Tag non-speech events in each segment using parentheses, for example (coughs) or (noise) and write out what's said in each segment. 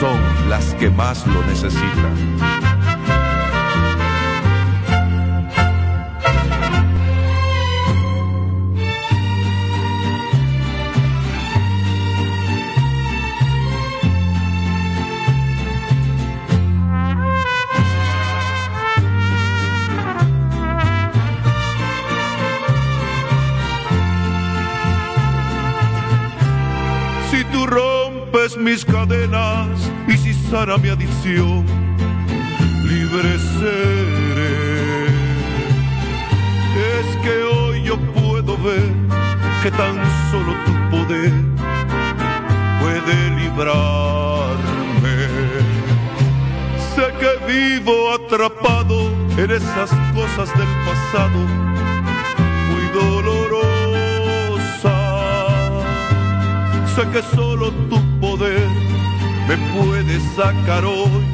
son las que más lo necesitan. Mis cadenas y si sana mi adicción, libre seré. Es que hoy yo puedo ver que tan solo tu poder puede librarme. Sé que vivo atrapado en esas cosas del pasado, muy dolorosas. Sé que solo me puede sacar hoy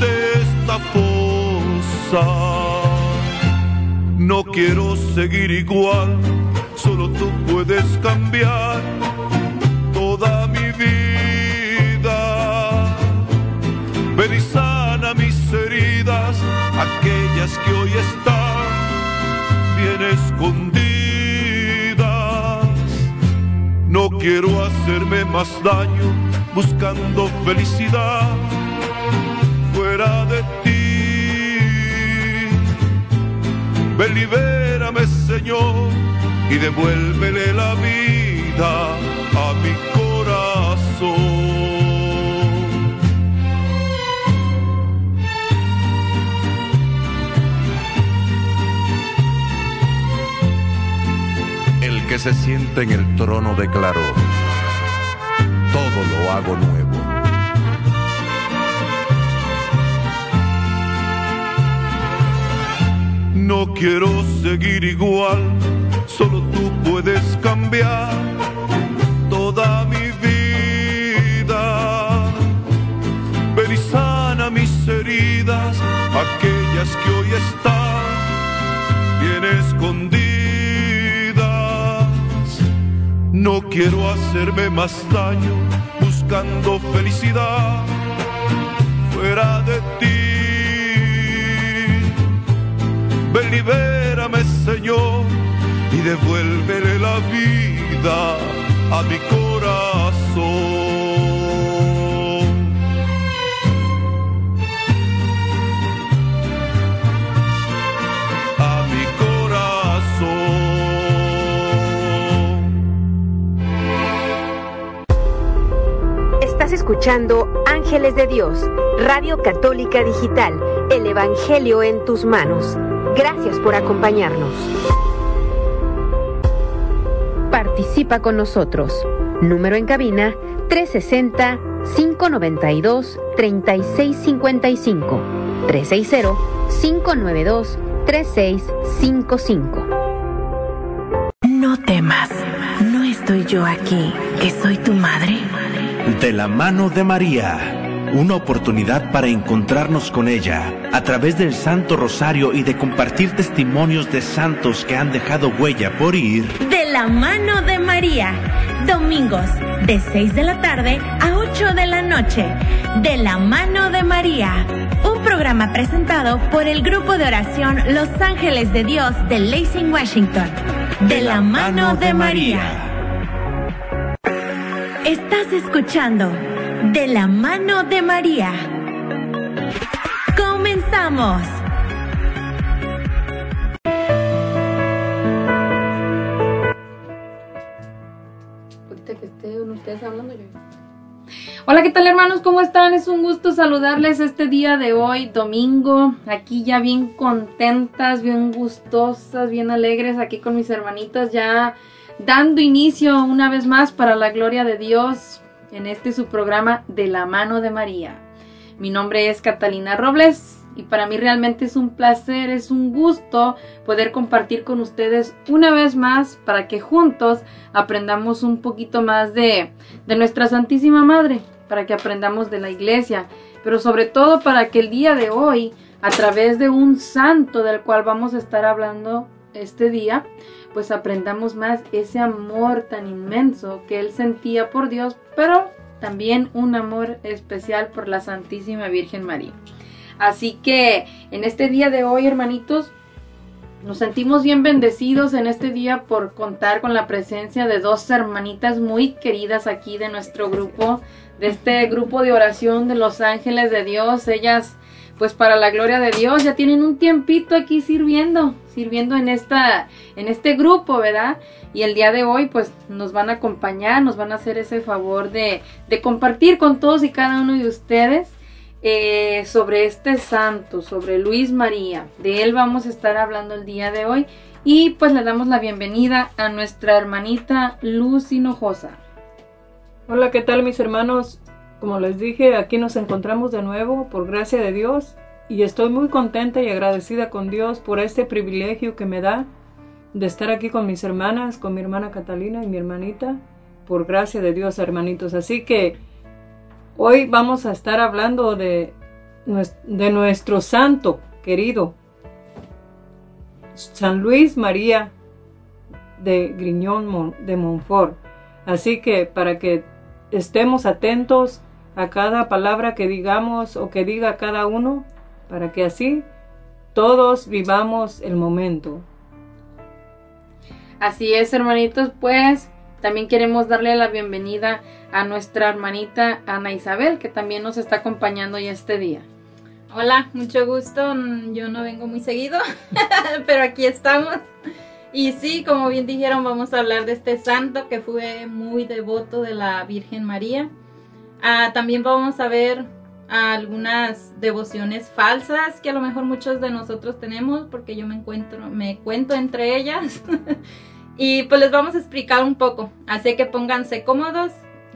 de esta fosa. No quiero seguir igual, solo tú puedes cambiar toda mi vida. Ven y sana mis heridas, aquellas que hoy están bien escondidas no quiero hacerme más daño buscando felicidad fuera de ti. Libérame, Señor, y devuélvele la vida a mi corazón. que se siente en el trono declaró, todo lo hago nuevo. No quiero seguir igual, solo tú puedes cambiar toda mi vida. Ven sana mis heridas, aquellas que hoy están bien escondidas No quiero hacerme más daño buscando felicidad fuera de ti. Ven, libérame, Señor, y devuélvele la vida a mi corazón. Escuchando Ángeles de Dios, Radio Católica Digital, el Evangelio en tus manos. Gracias por acompañarnos. Participa con nosotros. Número en cabina 360-592-3655. 360-592-3655. No temas, no estoy yo aquí, que soy tu madre. De la mano de María, una oportunidad para encontrarnos con ella a través del Santo Rosario y de compartir testimonios de santos que han dejado huella por ir. De la mano de María, domingos de 6 de la tarde a 8 de la noche. De la mano de María, un programa presentado por el grupo de oración Los Ángeles de Dios de Lacing, Washington. De, la, mano, de, María. Estás escuchando De la mano de María. Comenzamos. Hola, ¿qué tal hermanos? ¿Cómo están? Es un gusto saludarles este día de hoy, domingo. Aquí ya bien contentas, bien gustosas, bien alegres, aquí con mis hermanitas ya dando inicio una vez más para la gloria de Dios en este su programa de la mano de María. Mi nombre es Catalina Robles y para mí realmente es un placer, es un gusto poder compartir con ustedes una vez más para que juntos aprendamos un poquito más de, de nuestra Santísima Madre, para que aprendamos de la iglesia, pero sobre todo para que el día de hoy, a través de un santo del cual vamos a estar hablando este día, pues aprendamos más ese amor tan inmenso que él sentía por Dios, pero también un amor especial por la Santísima Virgen María. Así que en este día de hoy, hermanitos, nos sentimos bien bendecidos en este día por contar con la presencia de dos hermanitas muy queridas aquí de nuestro grupo, de este grupo de oración de los ángeles de Dios. Ellas, pues para la gloria de Dios, ya tienen un tiempito aquí sirviendo, sirviendo en esta, en este grupo, ¿verdad? Y el día de hoy, pues nos van a acompañar, nos van a hacer ese favor de, de compartir con todos y cada uno de ustedes eh, sobre este santo, sobre Luis María. De él vamos a estar hablando el día de hoy. Y pues le damos la bienvenida a nuestra hermanita Luz Hinojosa. Hola, ¿qué tal mis hermanos? Como les dije, aquí nos encontramos de nuevo por gracia de Dios y estoy muy contenta y agradecida con Dios por este privilegio que me da de estar aquí con mis hermanas, con mi hermana Catalina y mi hermanita, por gracia de Dios, hermanitos. Así que Hoy vamos a estar hablando de, nuestro santo querido, San Luis María de Griñón de Montfort. Así que para que estemos atentos a cada palabra que digamos o que diga cada uno, para que así todos vivamos el momento. Así es, hermanitos, pues también queremos darle la bienvenida a nuestra hermanita Ana Isabel, que también nos está acompañando hoy este día. Hola, mucho gusto. Yo no vengo muy seguido, (laughs) pero aquí estamos. Y sí, como bien dijeron, vamos a hablar de este santo que fue muy devoto de la Virgen María. Ah, también vamos a ver algunas devociones falsas que a lo mejor muchos de nosotros tenemos, porque yo me encuentro, me cuento entre ellas. (laughs) Y pues les vamos a explicar un poco, así que pónganse cómodos,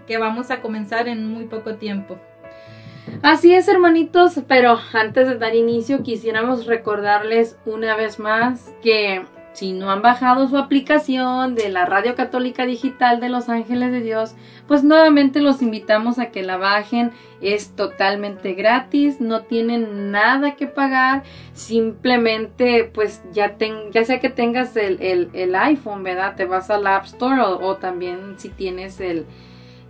que vamos a comenzar en muy poco tiempo. Así es, hermanitos, pero antes de dar inicio quisiéramos recordarles una vez más que si no han bajado su aplicación de la Radio Católica Digital de Los Ángeles de Dios, pues nuevamente los invitamos a que la bajen. Es totalmente gratis, no tienen nada que pagar. Simplemente, pues ya, sea que tengas el, iPhone, ¿verdad? Te vas al App Store o, también si tienes el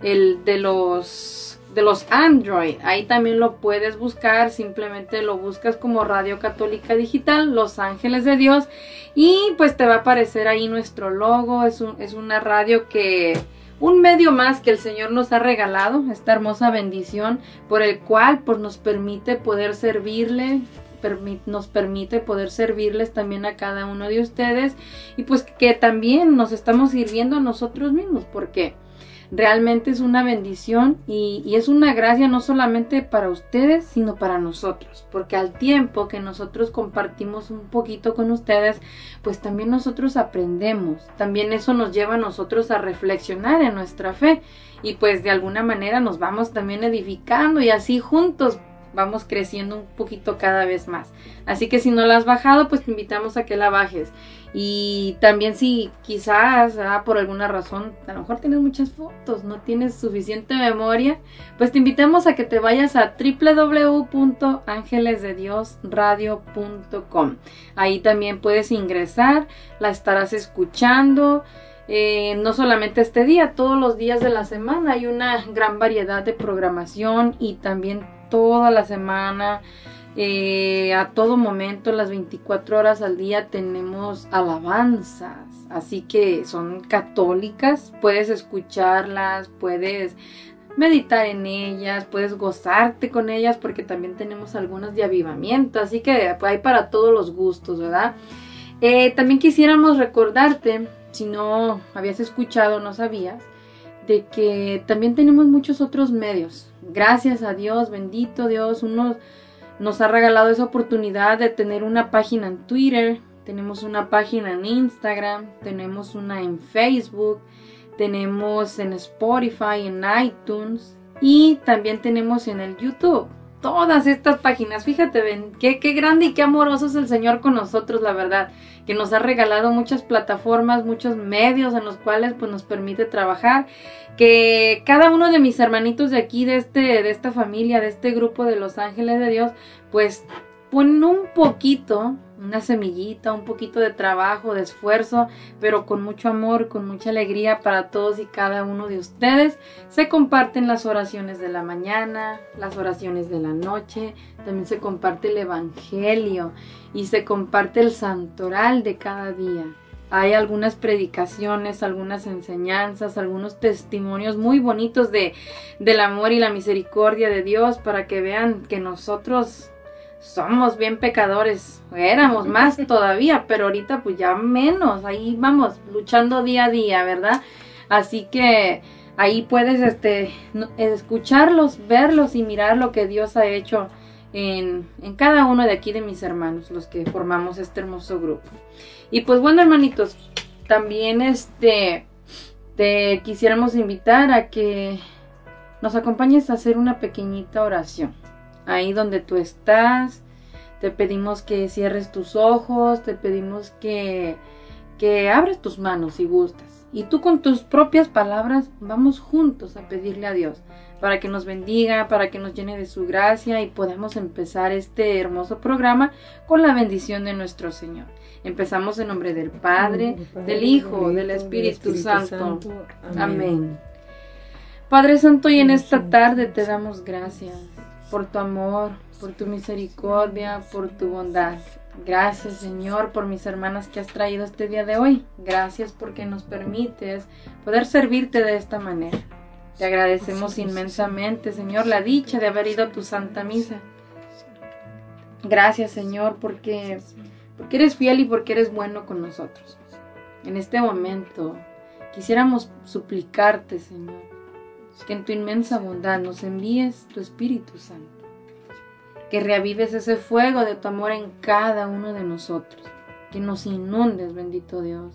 de los de los Android. Ahí también lo puedes buscar, simplemente lo buscas como Radio Católica Digital, Los Ángeles de Dios, y pues te va a aparecer ahí nuestro logo. Es, un, es una radio que, un medio más que el Señor nos ha regalado, esta hermosa bendición, por el cual pues nos permite poder servirle nos permite poder servirles también a cada uno de ustedes y pues que también nos estamos sirviendo a nosotros mismos porque realmente es una bendición y, es una gracia no solamente para ustedes, sino para nosotros, porque al tiempo que nosotros compartimos un poquito con ustedes, pues también nosotros aprendemos, también eso nos lleva a nosotros a reflexionar en nuestra fe y pues de alguna manera nos vamos también edificando y así juntos vamos creciendo un poquito cada vez más. Así que si no la has bajado, pues te invitamos a que la bajes. Y también si quizás ah, por alguna razón, a lo mejor tienes muchas fotos, no tienes suficiente memoria, pues te invitamos a que te vayas a www.angelesdediosradio.com. Ahí también puedes ingresar, la estarás escuchando. Eh, no solamente este día, todos los días de la semana hay una gran variedad de programación y también toda la semana, eh, a todo momento, las 24 horas al día tenemos alabanzas, así que son católicas, puedes escucharlas, puedes meditar en ellas, puedes gozarte con ellas porque también tenemos algunas de avivamiento, así que hay para todos los gustos, ¿verdad? Eh, también quisiéramos recordarte, si no habías escuchado, no sabías, de que también tenemos muchos otros medios. Gracias a Dios, bendito Dios, uno nos ha regalado esa oportunidad de tener una página en Twitter, tenemos una página en Instagram, tenemos una en Facebook, tenemos en Spotify, en iTunes y también tenemos en el YouTube. Todas estas páginas, fíjate, ven, qué, qué grande y qué amoroso es el Señor con nosotros, la verdad que nos ha regalado muchas plataformas, muchos medios en los cuales pues nos permite trabajar, que cada uno de mis hermanitos de aquí, de, este, de esta familia, de este grupo de los ángeles de Dios, pues ponen un poquito una semillita, un poquito de trabajo, de esfuerzo, pero con mucho amor, con mucha alegría para todos y cada uno de ustedes. Se comparten las oraciones de la mañana, las oraciones de la noche, también se comparte el Evangelio y se comparte el santoral de cada día. Hay algunas predicaciones, algunas enseñanzas, algunos testimonios muy bonitos de, del amor y la misericordia de Dios para que vean que nosotros somos bien pecadores, éramos más (laughs) todavía, pero ahorita pues ya menos, ahí vamos luchando día a día, ¿verdad? Así que ahí puedes este escucharlos, verlos y mirar lo que Dios ha hecho en, en cada uno de aquí de mis hermanos, los que formamos este hermoso grupo. Y pues bueno, hermanitos, también este te quisiéramos invitar a que nos acompañes a hacer una pequeñita oración ahí donde tú estás. Te pedimos que cierres tus ojos, te pedimos que, que abres tus manos si gustas. Y tú con tus propias palabras vamos juntos a pedirle a Dios para que nos bendiga, para que nos llene de su gracia y podamos empezar este hermoso programa con la bendición de nuestro Señor. Empezamos en nombre del Padre, del Hijo, del Espíritu, Santo. Amén. Padre Santo, y en esta tarde te damos gracias por tu amor, por tu misericordia, por tu bondad. Gracias Señor por mis hermanas que has traído este día de hoy. Gracias porque nos permites poder servirte de esta manera. Te agradecemos inmensamente Señor la dicha de haber ido a tu santa misa. Gracias Señor porque, porque eres fiel y porque eres bueno con nosotros. En este momento quisiéramos suplicarte Señor que en tu inmensa bondad nos envíes tu Espíritu Santo, que reavives ese fuego de tu amor en cada uno de nosotros, que nos inundes, bendito Dios,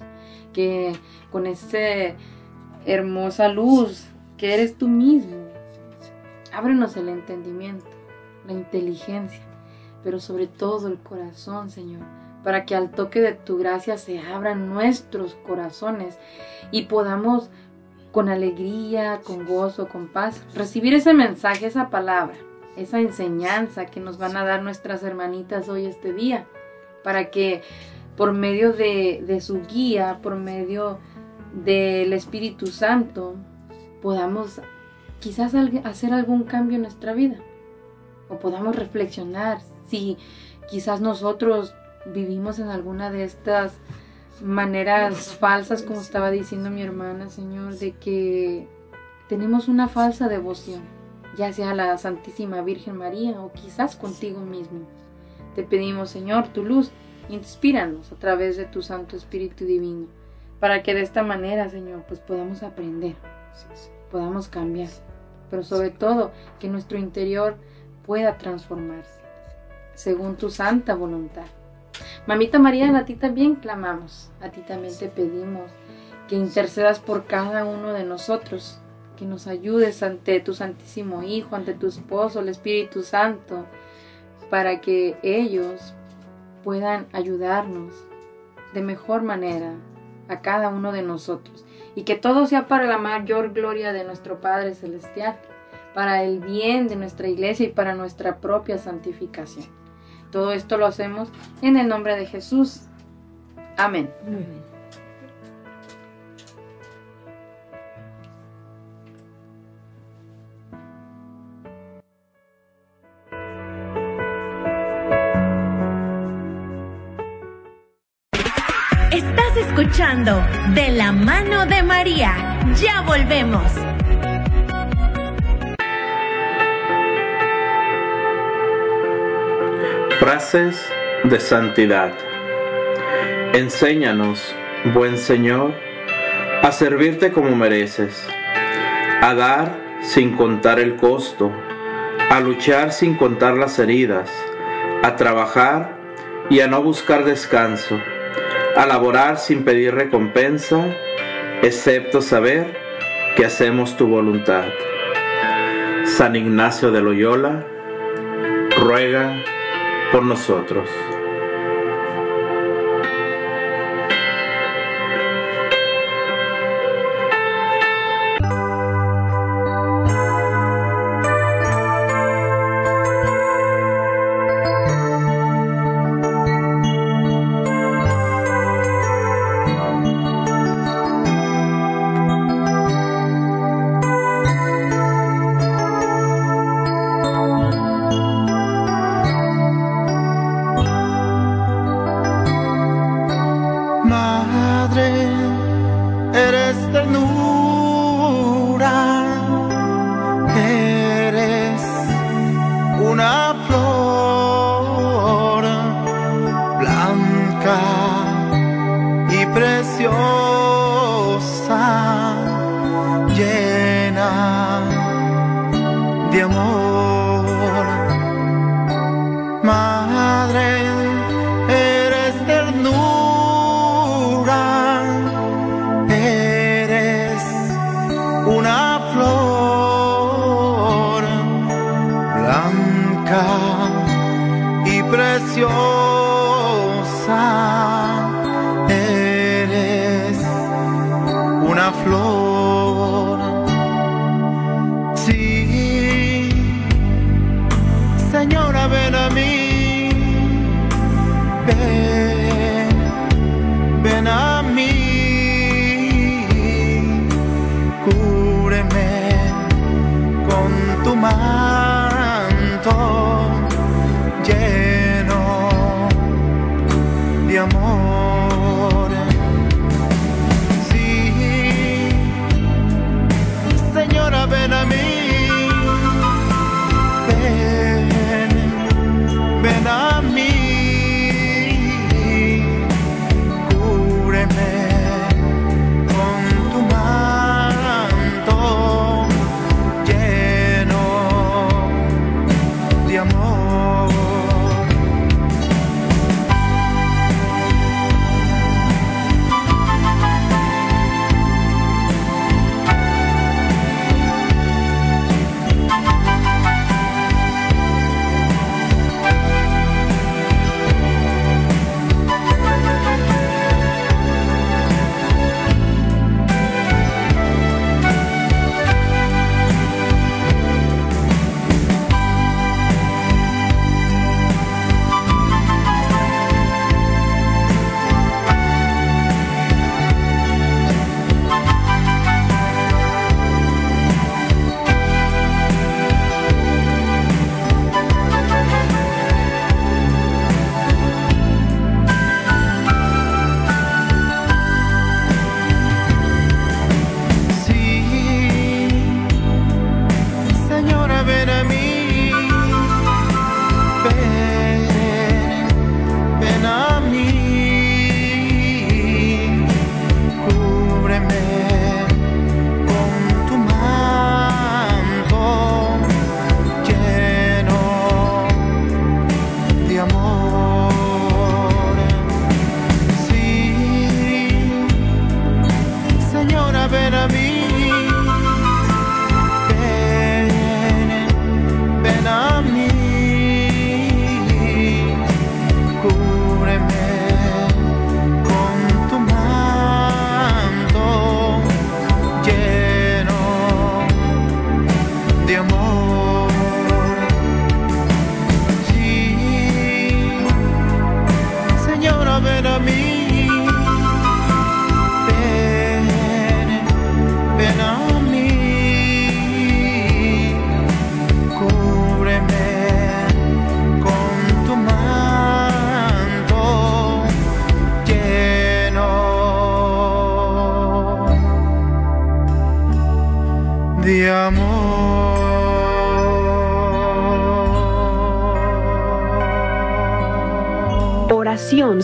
que con esa hermosa luz que eres tú mismo, ábrenos el entendimiento, la inteligencia, pero sobre todo el corazón, Señor, para que al toque de tu gracia se abran nuestros corazones y podamos con alegría, con gozo, con paz, recibir ese mensaje, esa palabra, esa enseñanza que nos van a dar nuestras hermanitas hoy este día, para que por medio de, su guía, por medio del Espíritu Santo, podamos quizás hacer algún cambio en nuestra vida, o podamos reflexionar si quizás nosotros vivimos en alguna de estas maneras falsas, como estaba diciendo mi hermana, Señor, de que tenemos una falsa devoción, ya sea a la Santísima Virgen María o quizás contigo mismo. Te pedimos, Señor, tu luz, inspíranos a través de tu Santo Espíritu Divino, para que de esta manera, Señor, pues podamos aprender, podamos cambiar, pero sobre todo que nuestro interior pueda transformarse, según tu santa voluntad. Mamita María, a ti también clamamos, a ti también te pedimos que intercedas por cada uno de nosotros, que nos ayudes ante tu Santísimo Hijo, ante tu esposo, el Espíritu Santo, para que ellos puedan ayudarnos de mejor manera a cada uno de nosotros y que todo sea para la mayor gloria de nuestro Padre Celestial, para el bien de nuestra iglesia y para nuestra propia santificación. Todo esto lo hacemos en el nombre de Jesús. Amén. Estás escuchando De la mano de María. Ya volvemos. Frases de santidad. Enséñanos, buen Señor, a servirte como mereces, a dar sin contar el costo, a luchar sin contar las heridas, a trabajar y a no buscar descanso, a laborar sin pedir recompensa, excepto saber que hacemos tu voluntad. San Ignacio de Loyola ruega por nosotros.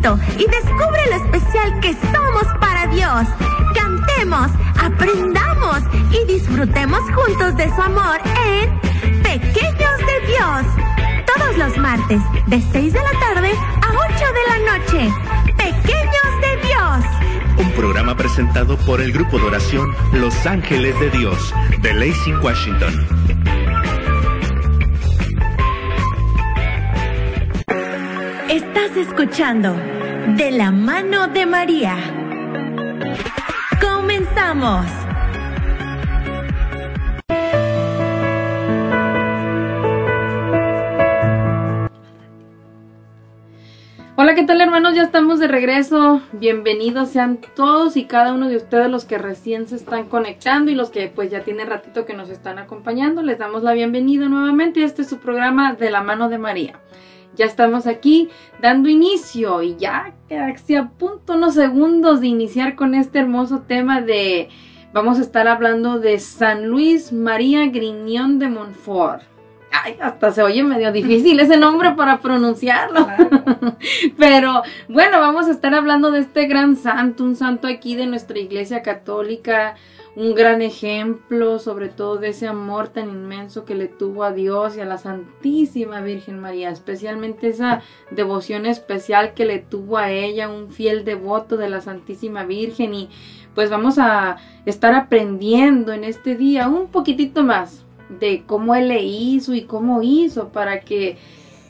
Y descubre lo especial que somos para Dios. Cantemos, aprendamos y disfrutemos juntos de su amor en Pequeños de Dios. Todos los martes, de 6 de la tarde a 8 de la noche. Pequeños de Dios. Un programa presentado por el grupo de oración Los Ángeles de Dios de Lacey, Washington. Escuchando De la mano de María. Comenzamos. Hola, ¿qué ¿qué tal hermanos? Ya estamos de regreso. Bienvenidos sean todos y cada uno de ustedes los que recién se están conectando y los que pues ya tienen ratito que nos están acompañando. Les damos la bienvenida nuevamente. Este es su programa de la mano de María. Ya estamos aquí dando inicio y ya casi a punto unos segundos de iniciar con este hermoso tema de... Vamos a estar hablando de San Luis María Griñón de Montfort. Ay, hasta se oye medio difícil ese nombre para pronunciarlo. (laughs) Pero bueno, vamos a estar hablando de este gran santo, un santo aquí de nuestra iglesia católica, un gran ejemplo sobre todo de ese amor tan inmenso que le tuvo a Dios y a la Santísima Virgen María, especialmente esa devoción especial que le tuvo a ella, un fiel devoto de la Santísima Virgen y pues vamos a estar aprendiendo en este día un poquitito más de cómo él le hizo y cómo hizo para que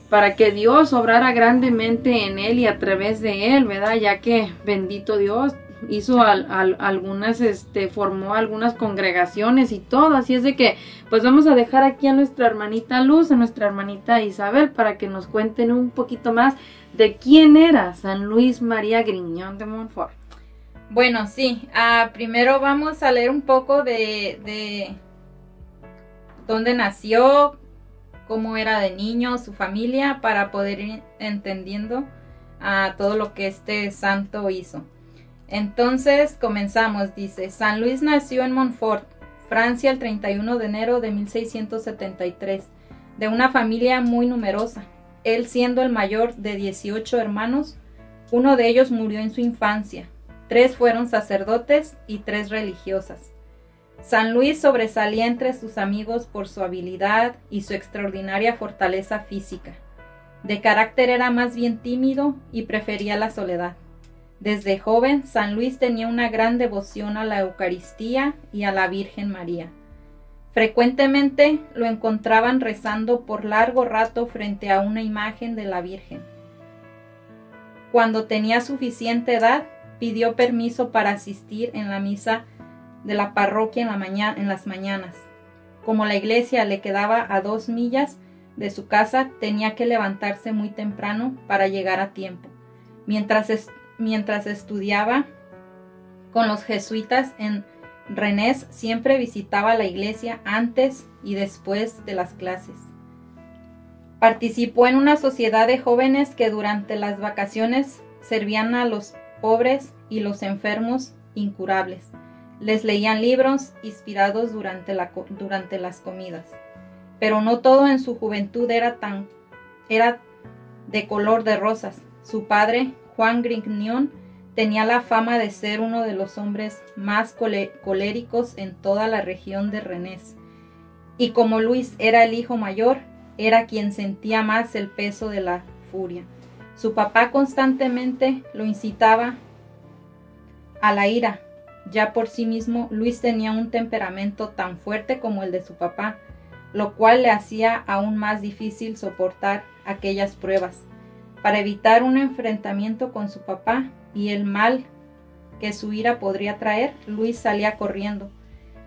para que Dios obrara grandemente en él y a través de él, ¿verdad? Ya que bendito Dios hizo algunas, este, formó algunas congregaciones y todo, así es de que, pues vamos a dejar aquí a nuestra hermanita Luz, a nuestra hermanita Isabel, para que nos cuenten un poquito más de quién era San Luis María Griñón de Montfort. Bueno, sí, ah, primero vamos a leer un poco de, de dónde nació, cómo era de niño, su familia, para poder ir entendiendo a todo lo que este santo hizo. Entonces comenzamos, dice, San Luis nació en Montfort, Francia, el 31 de enero de 1673, de una familia muy numerosa. Él siendo el mayor de 18 hermanos, uno de ellos murió en su infancia, tres fueron sacerdotes y tres religiosas. San Luis sobresalía entre sus amigos por su habilidad y su extraordinaria fortaleza física. De carácter era más bien tímido y prefería la soledad. Desde joven, San Luis tenía una gran devoción a la Eucaristía y a la Virgen María. Frecuentemente lo encontraban rezando por largo rato frente a una imagen de la Virgen. Cuando tenía suficiente edad, pidió permiso para asistir en la misa de la parroquia en, la mañana, en las mañanas. Como la iglesia le quedaba a dos millas de su casa, tenía que levantarse muy temprano para llegar a tiempo. Mientras, mientras estudiaba con los jesuitas en Renés, siempre visitaba la iglesia antes y después de las clases. Participó en una sociedad de jóvenes que durante las vacaciones servían a los pobres y los enfermos incurables les leían libros inspirados durante, la, durante las comidas. Pero no todo en su juventud era tan era de color de rosas. Su padre, Juan Grignion, tenía la fama de ser uno de los hombres más coléricos en toda la región de Renés. Y como Luis era el hijo mayor, era quien sentía más el peso de la furia. Su papá constantemente lo incitaba a la ira, ya por sí mismo, Luis tenía un temperamento tan fuerte como el de su papá, lo cual le hacía aún más difícil soportar aquellas pruebas. Para evitar un enfrentamiento con su papá y el mal que su ira podría traer, Luis salía corriendo.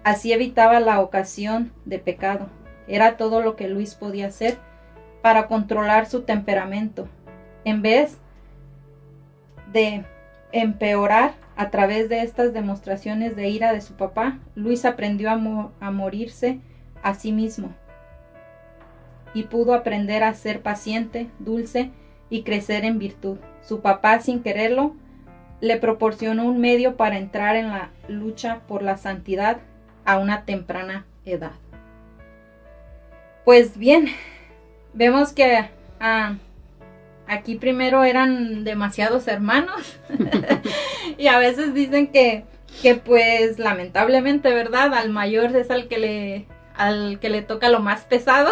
Así evitaba la ocasión de pecado. Era todo lo que Luis podía hacer para controlar su temperamento. En vez de empeorar a través de estas demostraciones de ira de su papá, Luis aprendió a, morirse a sí mismo y pudo aprender a ser paciente, dulce y crecer en virtud. Su papá, sin quererlo, le proporcionó un medio para entrar en la lucha por la santidad a una temprana edad. Pues bien, vemos que ah, aquí primero eran demasiados hermanos (laughs) y a veces dicen que, que pues lamentablemente, ¿verdad? Al mayor es al que le, al que le toca lo más pesado.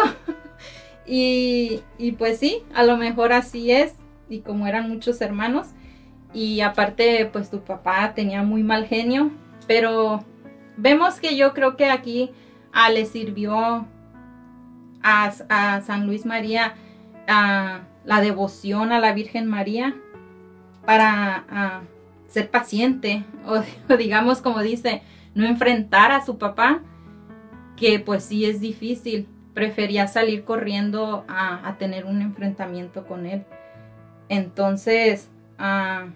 Y, pues sí, a lo mejor así es. Y como eran muchos hermanos. Y aparte, pues tu papá tenía muy mal genio. Pero vemos que yo creo que aquí a, le sirvió a, a San Luis María la devoción a la Virgen María para ser paciente (laughs) o, digamos como dice, no enfrentar a su papá, que pues sí es difícil, prefería salir corriendo a, tener un enfrentamiento con él. Entonces, ah,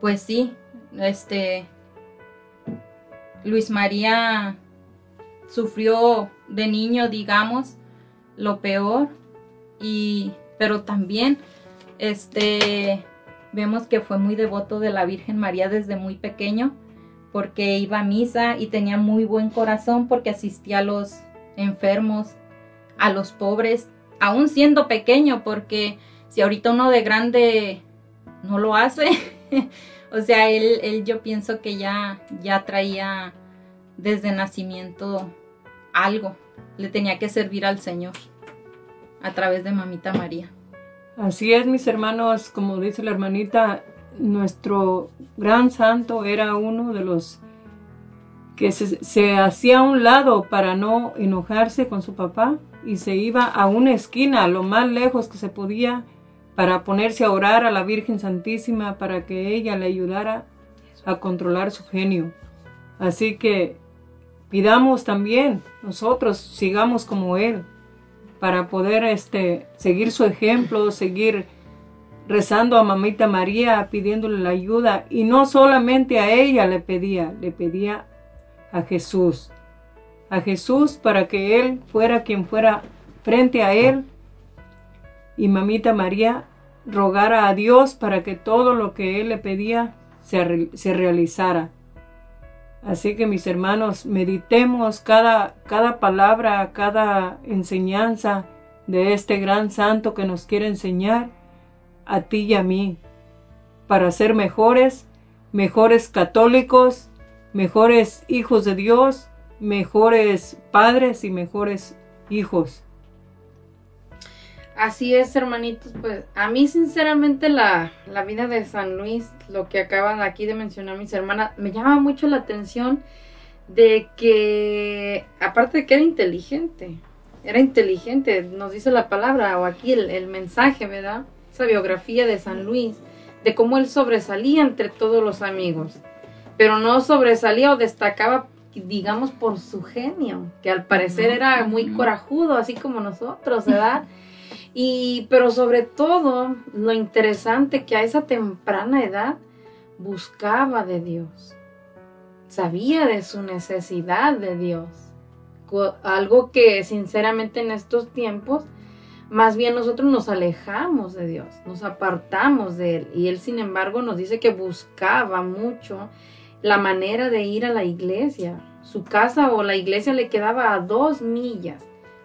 pues sí, este, Luis María sufrió de niño, digamos, lo peor, y, pero también, este, vemos que fue muy devoto de la Virgen María desde muy pequeño, porque iba a misa y tenía muy buen corazón porque asistía a los enfermos, a los pobres, aún siendo pequeño, porque si ahorita uno de grande no lo hace, (laughs) o sea, él, él yo pienso que ya, ya traía desde nacimiento algo, le tenía que servir al Señor a través de Mamita María. Así es, mis hermanos, como dice la hermanita, nuestro gran santo era uno de los que se, hacía a un lado para no enojarse con su papá y se iba a una esquina, lo más lejos que se podía, para ponerse a orar a la Virgen Santísima para que ella le ayudara a controlar su genio. Así que pidamos también nosotros, sigamos como Él, para poder este, seguir su ejemplo, seguir rezando a mamita María, pidiéndole la ayuda. Y no solamente a ella le pedía, le pedía a Jesús. A Jesús para que Él fuera quien fuera frente a Él. Y mamita María rogara a Dios para que todo lo que Él le pedía se, se realizara. Así que mis hermanos, meditemos cada, cada palabra, cada enseñanza de este gran santo que nos quiere enseñar a ti y a mí, para ser mejores, mejores católicos, mejores hijos de Dios, mejores padres y mejores hijos. Así es, hermanitos, pues a mí sinceramente la, la vida de San Luis, lo que acaban aquí de mencionar mis hermanas, me llama mucho la atención de que, aparte de que era inteligente, era inteligente, nos dice la palabra o aquí el, el mensaje, ¿verdad? Esa biografía de San Luis, de cómo él sobresalía entre todos los amigos, pero no sobresalía o destacaba digamos por su genio, que al parecer era muy corajudo, así como nosotros, ¿verdad? (laughs) Y, pero sobre todo, lo interesante que a esa temprana edad buscaba de Dios. Sabía de su necesidad de Dios. Algo que sinceramente en estos tiempos, más bien nosotros nos alejamos de Dios, nos apartamos de Él. Y Él, sin embargo, nos dice que buscaba mucho la manera de ir a la iglesia. Su casa o la iglesia le quedaba a dos millas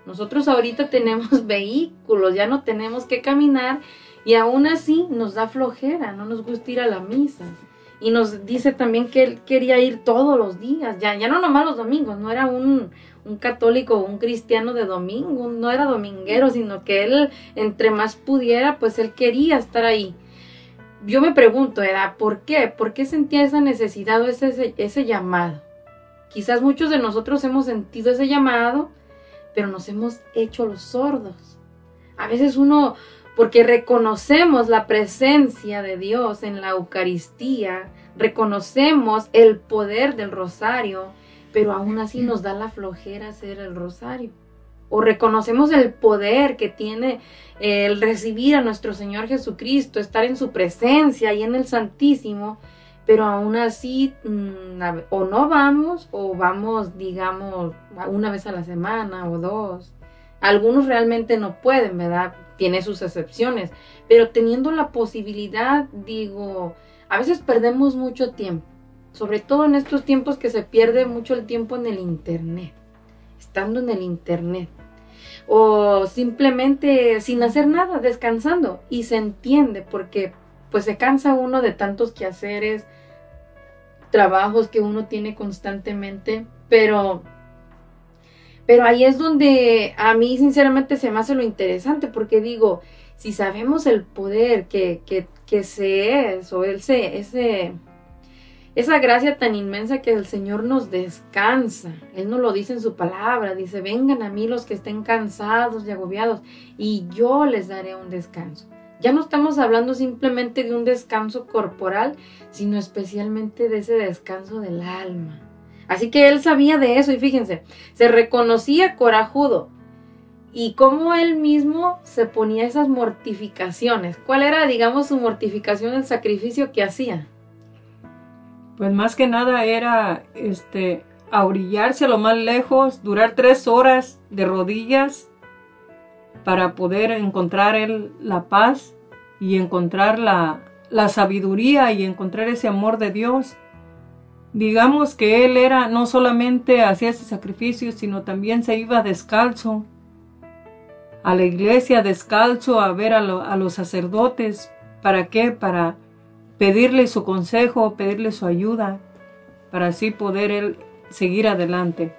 nosotros ahorita (laughs) tenemos vehículos, ya no tenemos que caminar y aún así nos da flojera, no nos gusta ir a la misa. Y nos dice también que él quería ir todos los días, ya, ya no nomás los domingos, no era un, un católico o un cristiano de domingo, no era dominguero, sino que él, entre más pudiera, pues él quería estar ahí. Yo me pregunto, era, ¿por qué? ¿Por qué sentía esa necesidad o ese, ese llamado? Quizás muchos de nosotros hemos sentido ese llamado, pero nos hemos hecho los sordos. A veces uno, porque reconocemos la presencia de Dios en la Eucaristía, reconocemos el poder del rosario, pero aún así nos da la flojera hacer el rosario. O reconocemos el poder que tiene el recibir a nuestro Señor Jesucristo, estar en su presencia y en el Santísimo, pero aún así mm, o no vamos o vamos, digamos, una vez a la semana o dos. Algunos realmente no pueden, ¿verdad? Tiene sus excepciones, pero teniendo la posibilidad, digo, a veces perdemos mucho tiempo, sobre todo en estos tiempos que se pierde mucho el tiempo en el Internet, estando en el Internet o simplemente sin hacer nada, descansando. Y se entiende porque pues se cansa uno de tantos quehaceres, trabajos que uno tiene constantemente, pero pero ahí es donde a mí sinceramente se me hace lo interesante porque digo, si sabemos el poder que, que, que se es o ese, esa gracia tan inmensa que el Señor nos descansa, Él nos lo dice en su palabra, dice, vengan a mí los que estén cansados y agobiados y yo les daré un descanso. Ya no estamos hablando simplemente de un descanso corporal, sino especialmente de ese descanso del alma. Así que él sabía de eso y fíjense, se reconocía corajudo. y cómo él mismo se ponía esas mortificaciones. ¿Cuál era, digamos, su mortificación, el sacrificio que hacía? Pues más que nada era este a orillarse a lo más lejos, durar tres horas de rodillas para poder encontrar él la paz y encontrar la, la sabiduría y encontrar ese amor de Dios. Digamos que él era, no solamente hacía ese sacrificio, sino también se iba descalzo a la iglesia descalzo a ver a, a los sacerdotes. ¿Para qué? Para pedirle su consejo, pedirle su ayuda, para así poder él seguir adelante.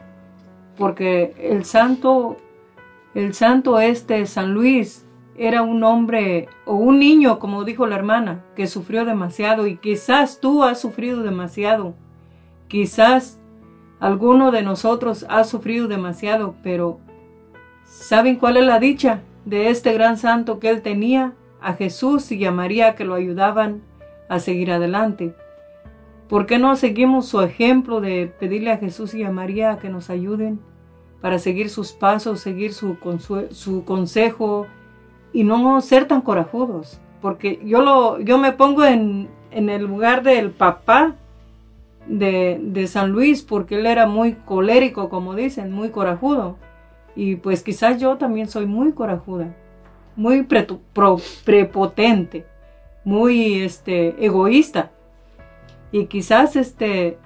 Porque el santo, el santo este, San Luis, era un hombre o un niño, como dijo la hermana, que sufrió demasiado y quizás tú has sufrido demasiado. Quizás alguno de nosotros ha sufrido demasiado, pero ¿saben cuál es la dicha de este gran santo que él tenía? A Jesús y a María que lo ayudaban a seguir adelante. ¿Por qué no seguimos su ejemplo de pedirle a Jesús y a María que nos ayuden para seguir sus pasos, seguir su, consejo y no ser tan corajudos? Porque yo, lo, yo me pongo en, en el lugar del papá de, de, San Luis, porque él era muy colérico, como dicen, muy corajudo. Y pues quizás yo también soy muy corajuda, muy prepotente, muy este, egoísta. Y quizás este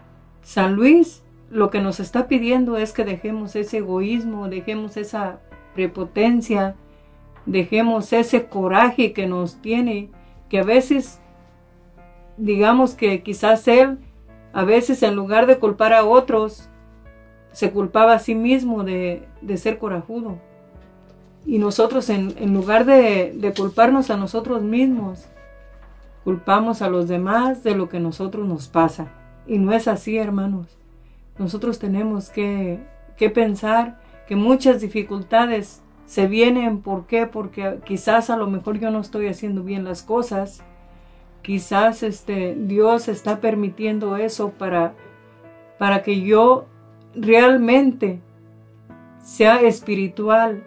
San Luis lo que nos está pidiendo es que dejemos ese egoísmo, dejemos esa prepotencia, dejemos ese coraje que nos tiene, que a veces digamos que quizás él a veces en lugar de culpar a otros, se culpaba a sí mismo de, de ser corajudo. Y nosotros en, en lugar de, de, culparnos a nosotros mismos, culpamos a los demás de lo que nosotros nos pasa. Y no es así, hermanos. Nosotros tenemos que, que pensar que muchas dificultades se vienen. ¿Por qué? Porque quizás a lo mejor yo no estoy haciendo bien las cosas. Quizás este, Dios está permitiendo eso para, para que yo realmente sea espiritual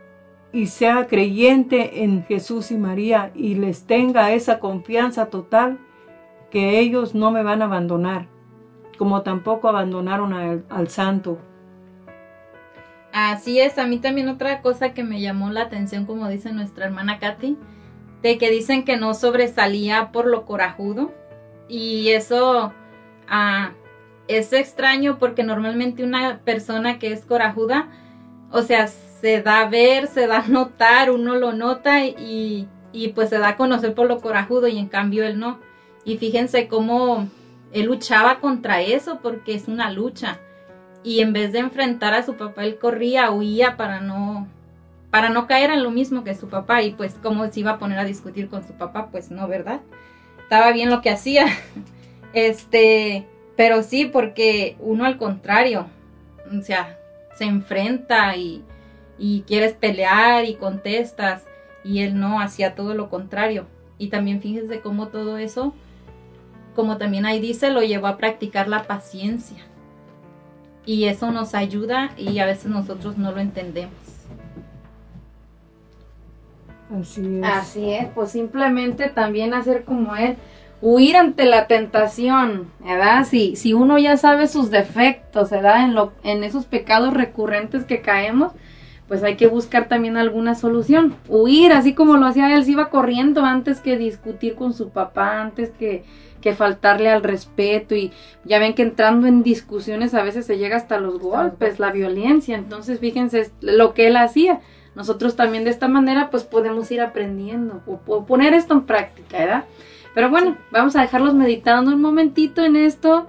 y sea creyente en Jesús y María y les tenga esa confianza total que ellos no me van a abandonar, como tampoco abandonaron al, al santo. Así es, a mí también otra cosa que me llamó la atención, como dice nuestra hermana Katy, de que dicen que no sobresalía por lo corajudo y eso ah, es extraño porque normalmente una persona que es corajuda, o sea, se da a ver, se da a notar, uno lo nota y, y pues se da a conocer por lo corajudo y en cambio él no. Y fíjense cómo él luchaba contra eso porque es una lucha. Y en vez de enfrentar a su papá, él corría, huía para no, para no caer en lo mismo que su papá. Y pues cómo se iba a poner a discutir con su papá, pues no, ¿verdad? Estaba bien lo que hacía. (laughs) Este, pero sí, porque uno al contrario, o sea, se enfrenta y, y quieres pelear y contestas y él no hacía todo lo contrario. Y también fíjense cómo todo eso, como también ahí dice, lo llevó a practicar la paciencia. Y eso nos ayuda y a veces nosotros no lo entendemos. Así es. Así es, pues simplemente también hacer como él, huir ante la tentación, ¿verdad? Si, si uno ya sabe sus defectos, ¿verdad? En, lo, en esos pecados recurrentes que caemos, pues hay que buscar también alguna solución. Huir, así como lo hacía él, se iba corriendo antes que discutir con su papá, antes que, que faltarle al respeto. Y ya ven que entrando en discusiones a veces se llega hasta los golpes, la violencia. Entonces, fíjense lo que él hacía. Nosotros también de esta manera, pues podemos ir aprendiendo o, o poner esto en práctica, ¿verdad? Pero bueno, vamos a dejarlos meditando un momentito en esto,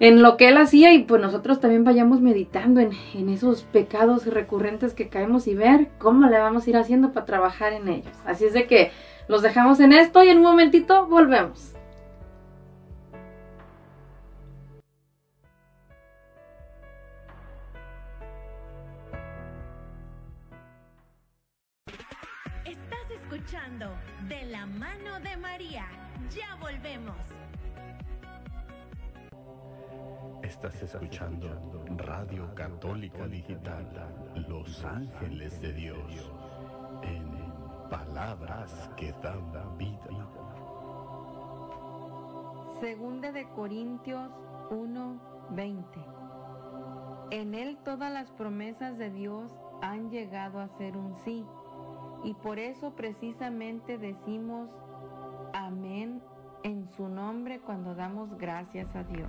en lo que él hacía y pues nosotros también vayamos meditando en, esos pecados recurrentes que caemos y ver cómo le vamos a ir haciendo para trabajar en ellos. Así es de que los dejamos en esto y en un momentito volvemos. Estás escuchando Radio Católica Digital, Los Ángeles de Dios. en palabras que dan vida. Segunda de Corintios 1:20. En él todas las promesas de Dios han llegado a ser un sí, y por eso precisamente decimos amén en su nombre cuando damos gracias a Dios.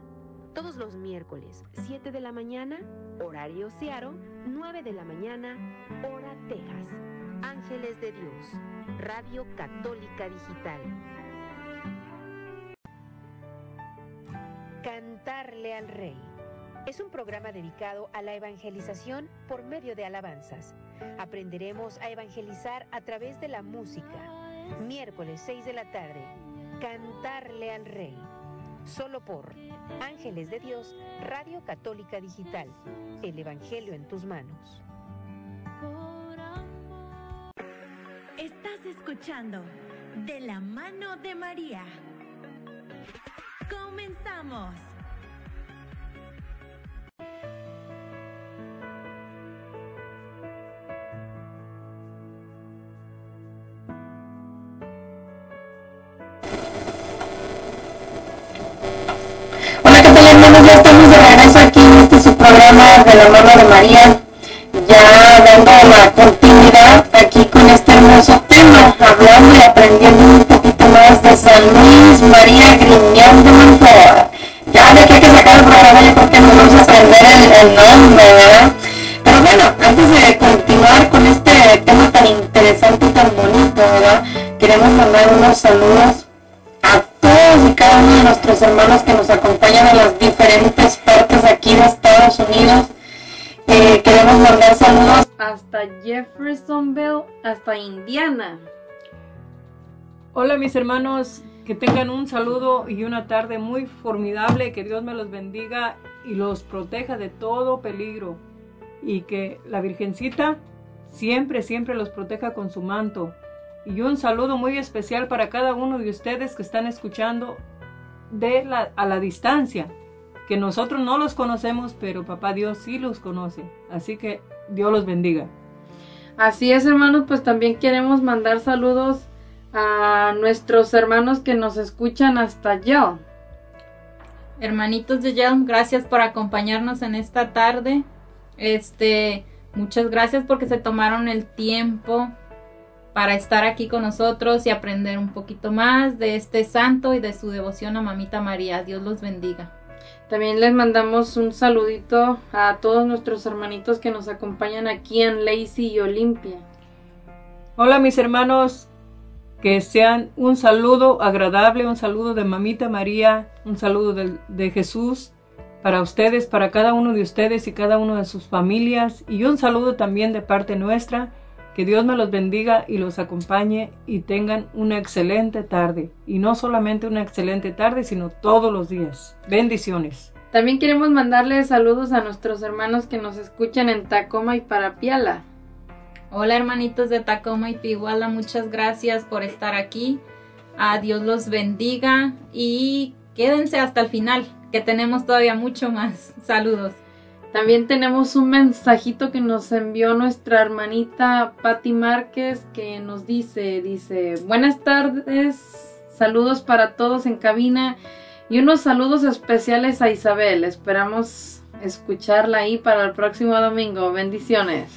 todos los miércoles, 7 de la mañana, horario Searo, 9 de la mañana, hora Texas. Ángeles de Dios, Radio Católica Digital. Cantarle al Rey, Es un programa dedicado a la evangelización por medio de alabanzas. Aprenderemos a evangelizar a través de la música. Miércoles 6 de la tarde, Cantarle al Rey. Solo por Ángeles de Dios, Radio Católica Digital. El Evangelio en tus manos. Estás escuchando De la mano de María. Comenzamos. La de María, ya dando la hasta Indiana. Hola mis hermanos, que tengan un saludo y una tarde muy formidable, que Dios me los bendiga y los proteja de todo peligro y que la Virgencita siempre, siempre los proteja con su manto. Y un saludo muy especial para cada uno de ustedes que están escuchando de a la distancia, que nosotros no los conocemos, pero papá Dios sí los conoce. Así que Dios los bendiga. Así es, hermanos, pues también queremos mandar saludos a nuestros hermanos que nos escuchan hasta allá. Hermanitos de Yelm, gracias por acompañarnos en esta tarde. Este, muchas gracias porque se tomaron el tiempo para estar aquí con nosotros y aprender un poquito más de este santo y de su devoción a Mamita María. Dios los bendiga. También les mandamos un saludito a todos nuestros hermanitos que nos acompañan aquí en Lacey y Olimpia. Hola mis hermanos, que sean un saludo agradable, un saludo de Mamita María, un saludo de, de Jesús para ustedes, para cada uno de ustedes y cada uno de sus familias y un saludo también de parte nuestra. Que Dios me los bendiga y los acompañe y tengan una excelente tarde. Y no solamente una excelente tarde, sino todos los días. Bendiciones. También queremos mandarles saludos a nuestros hermanos que nos escuchan en Tacoma y Parapiala. Hola hermanitos de Tacoma y Piguala, muchas gracias por estar aquí. A Dios los bendiga y quédense hasta el final, que tenemos todavía mucho más. Saludos. También tenemos un mensajito que nos envió nuestra hermanita Patti Márquez que nos dice, dice, buenas tardes, saludos para todos en cabina y unos saludos especiales a Isabel. Esperamos escucharla ahí para el próximo domingo. Bendiciones.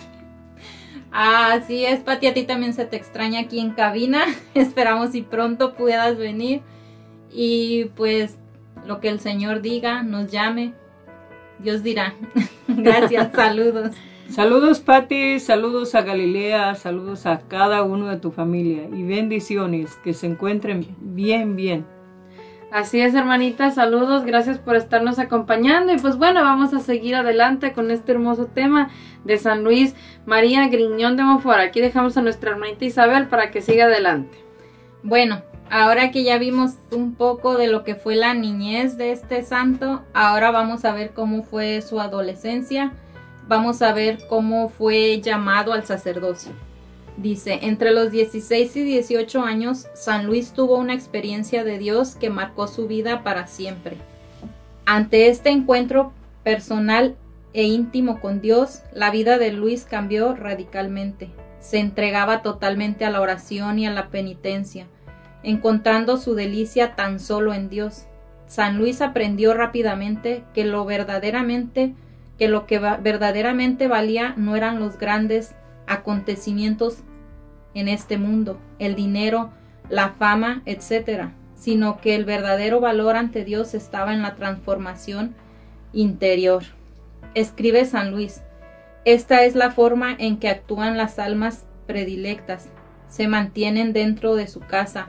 Así es, Pati, a ti también se te extraña aquí en cabina. (laughs) Esperamos y pronto puedas venir y pues lo que el Señor diga, nos llame. Dios dirá. (laughs) Gracias, saludos. Saludos Pati, saludos a Galilea, saludos a cada uno de tu familia y bendiciones, que se encuentren bien, bien. Así es, hermanita, saludos, gracias por estarnos acompañando y pues bueno, vamos a seguir adelante con este hermoso tema de San Luis María Griñón de Monfort. Aquí dejamos a nuestra hermanita Isabel para que siga adelante. Bueno, ahora que ya vimos un poco de lo que fue la niñez de este santo, ahora vamos a ver cómo fue su adolescencia, vamos a ver cómo fue llamado al sacerdocio. Dice, entre los 16 y 18 años, San Luis tuvo una experiencia de Dios que marcó su vida para siempre. Ante este encuentro personal e íntimo con Dios, la vida de Luis cambió radicalmente. Se entregaba totalmente a la oración y a la penitencia, encontrando su delicia tan solo en Dios. San Luis aprendió rápidamente que lo verdaderamente que lo que verdaderamente valía no eran los grandes acontecimientos en este mundo, el dinero, la fama, etc., sino que el verdadero valor ante Dios estaba en la transformación interior. Escribe San Luis, esta es la forma en que actúan las almas predilectas, se mantienen dentro de su casa,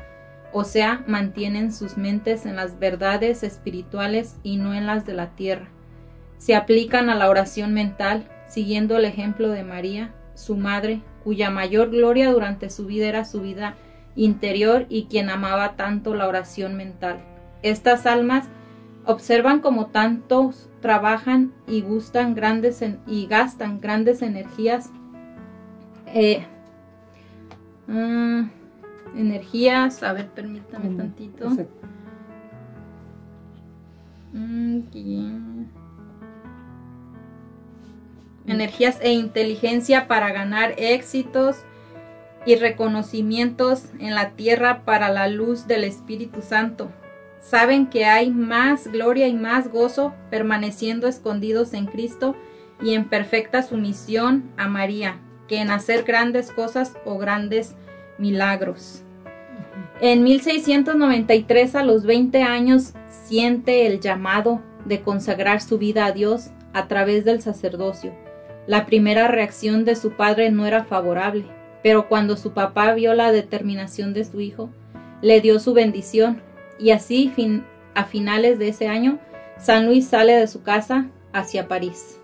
o sea, mantienen sus mentes en las verdades espirituales y no en las de la tierra. se aplican a la oración mental, siguiendo el ejemplo de María, su madre, cuya mayor gloria durante su vida era su vida interior y quien amaba tanto la oración mental. Estas almas observan como tantos trabajan y gustan grandes y gastan grandes energías eh, mm, energías a ver permítame Mm, tantito. Mm, energías e inteligencia para ganar éxitos y reconocimientos en la tierra para la luz del Espíritu Santo. Saben que hay más gloria y más gozo permaneciendo escondidos en Cristo y en perfecta sumisión a María que en hacer grandes cosas o grandes milagros. En 1693 a los 20 años siente el llamado de consagrar su vida a Dios a través del sacerdocio. La primera reacción de su padre no era favorable, pero cuando su papá vio la determinación de su hijo, le dio su bendición y así a finales de ese año San Luis sale de su casa hacia París.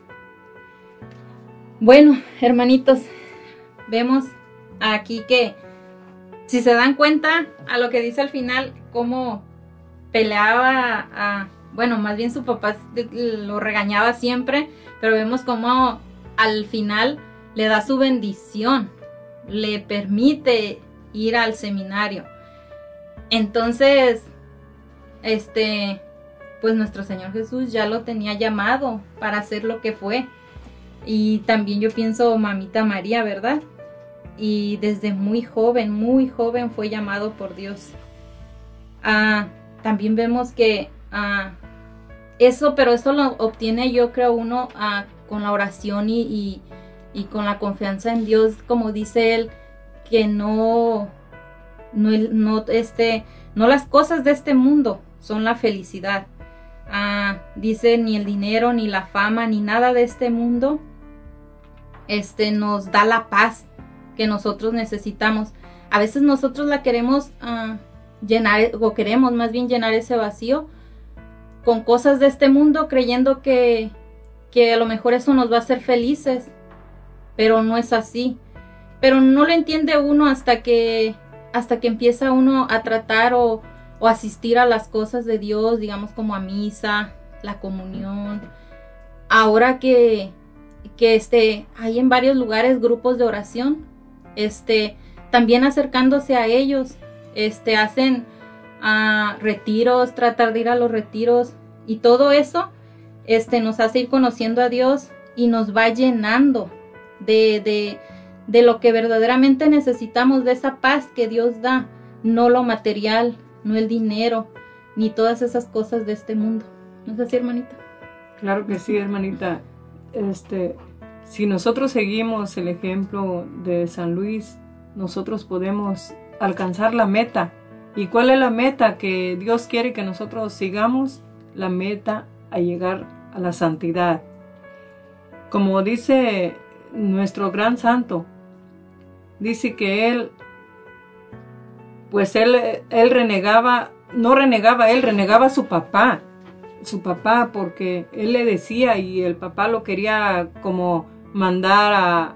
Bueno, hermanitos, vemos aquí que si se dan cuenta a lo que dice al final, cómo peleaba a, bueno, más bien su papá lo regañaba siempre, pero vemos cómo al final le da su bendición, le permite ir al seminario. Entonces, este, pues nuestro Señor Jesús ya lo tenía llamado para hacer lo que fue. Y también yo pienso mamita María, ¿verdad? Y desde muy joven, muy joven fue llamado por Dios. Ah, también vemos que ah, eso, pero eso lo obtiene yo creo uno ah, con la oración y, y, y con la confianza en Dios, como dice él, que no, no, no, este, no las cosas de este mundo son la felicidad. Ah, dice ni el dinero, ni la fama, ni nada de este mundo, este, nos da la paz que nosotros necesitamos. A veces nosotros la queremos ah, llenar, o queremos más bien llenar ese vacío con cosas de este mundo, creyendo que, que a lo mejor eso nos va a hacer felices, pero no es así. Pero no lo entiende uno hasta que, hasta que empieza uno a tratar o, o asistir a las cosas de Dios, digamos como a misa, la comunión. Ahora que, que este, hay en varios lugares grupos de oración, este, también acercándose a ellos, este, hacen ah, retiros, tratar de ir a los retiros y todo eso, este, nos hace ir conociendo a Dios y nos va llenando de, de, de lo que verdaderamente necesitamos, de esa paz que Dios da, no lo material, no el dinero, ni todas esas cosas de este mundo. ¿No es así, hermanita? Claro que sí, hermanita. Este, si nosotros seguimos el ejemplo de San Luis, nosotros podemos alcanzar la meta. ¿Y cuál es la meta que Dios quiere que nosotros sigamos? La meta a llegar a la santidad. Como dice nuestro gran santo, dice que él, pues él, él renegaba, no renegaba él, renegaba a su papá su papá porque él le decía y el papá lo quería como mandar a,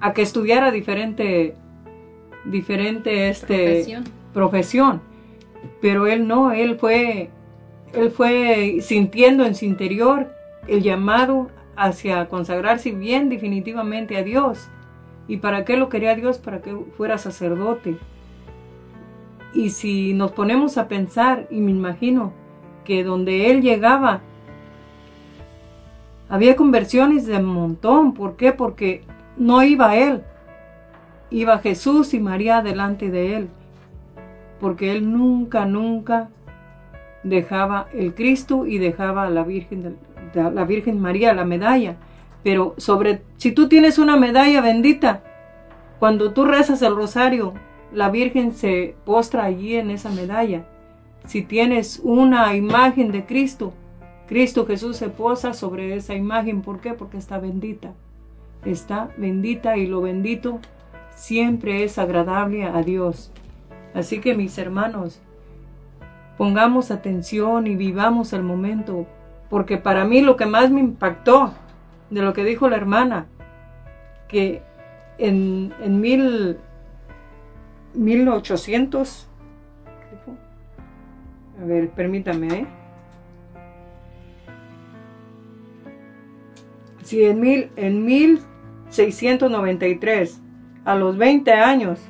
a que estudiara diferente diferente este Profesión. profesión. pero él no él fue él fue sintiendo en su interior el llamado hacia consagrarse bien definitivamente a Dios y para qué lo quería Dios para que fuera sacerdote y si nos ponemos a pensar y me imagino que donde él llegaba había conversiones de montón. ¿Por qué? Porque no iba él, iba Jesús y María delante de él. Porque él nunca, nunca dejaba el Cristo y dejaba a la Virgen, la Virgen María, la medalla. Pero sobre, si tú tienes una medalla bendita, cuando tú rezas el rosario, la Virgen se postra allí en esa medalla si tienes una imagen de Cristo, Cristo Jesús se posa sobre esa imagen. ¿Por qué? Porque está bendita. Está bendita y lo bendito siempre es agradable a Dios. Así que mis hermanos, pongamos atención y vivamos el momento Porque para mí lo que más me impactó de lo que dijo la hermana, que en, en mil, 1800, ¿qué fue? a ver, permítame, ¿eh? Sí, en, mil, en 1693, a los 20 años,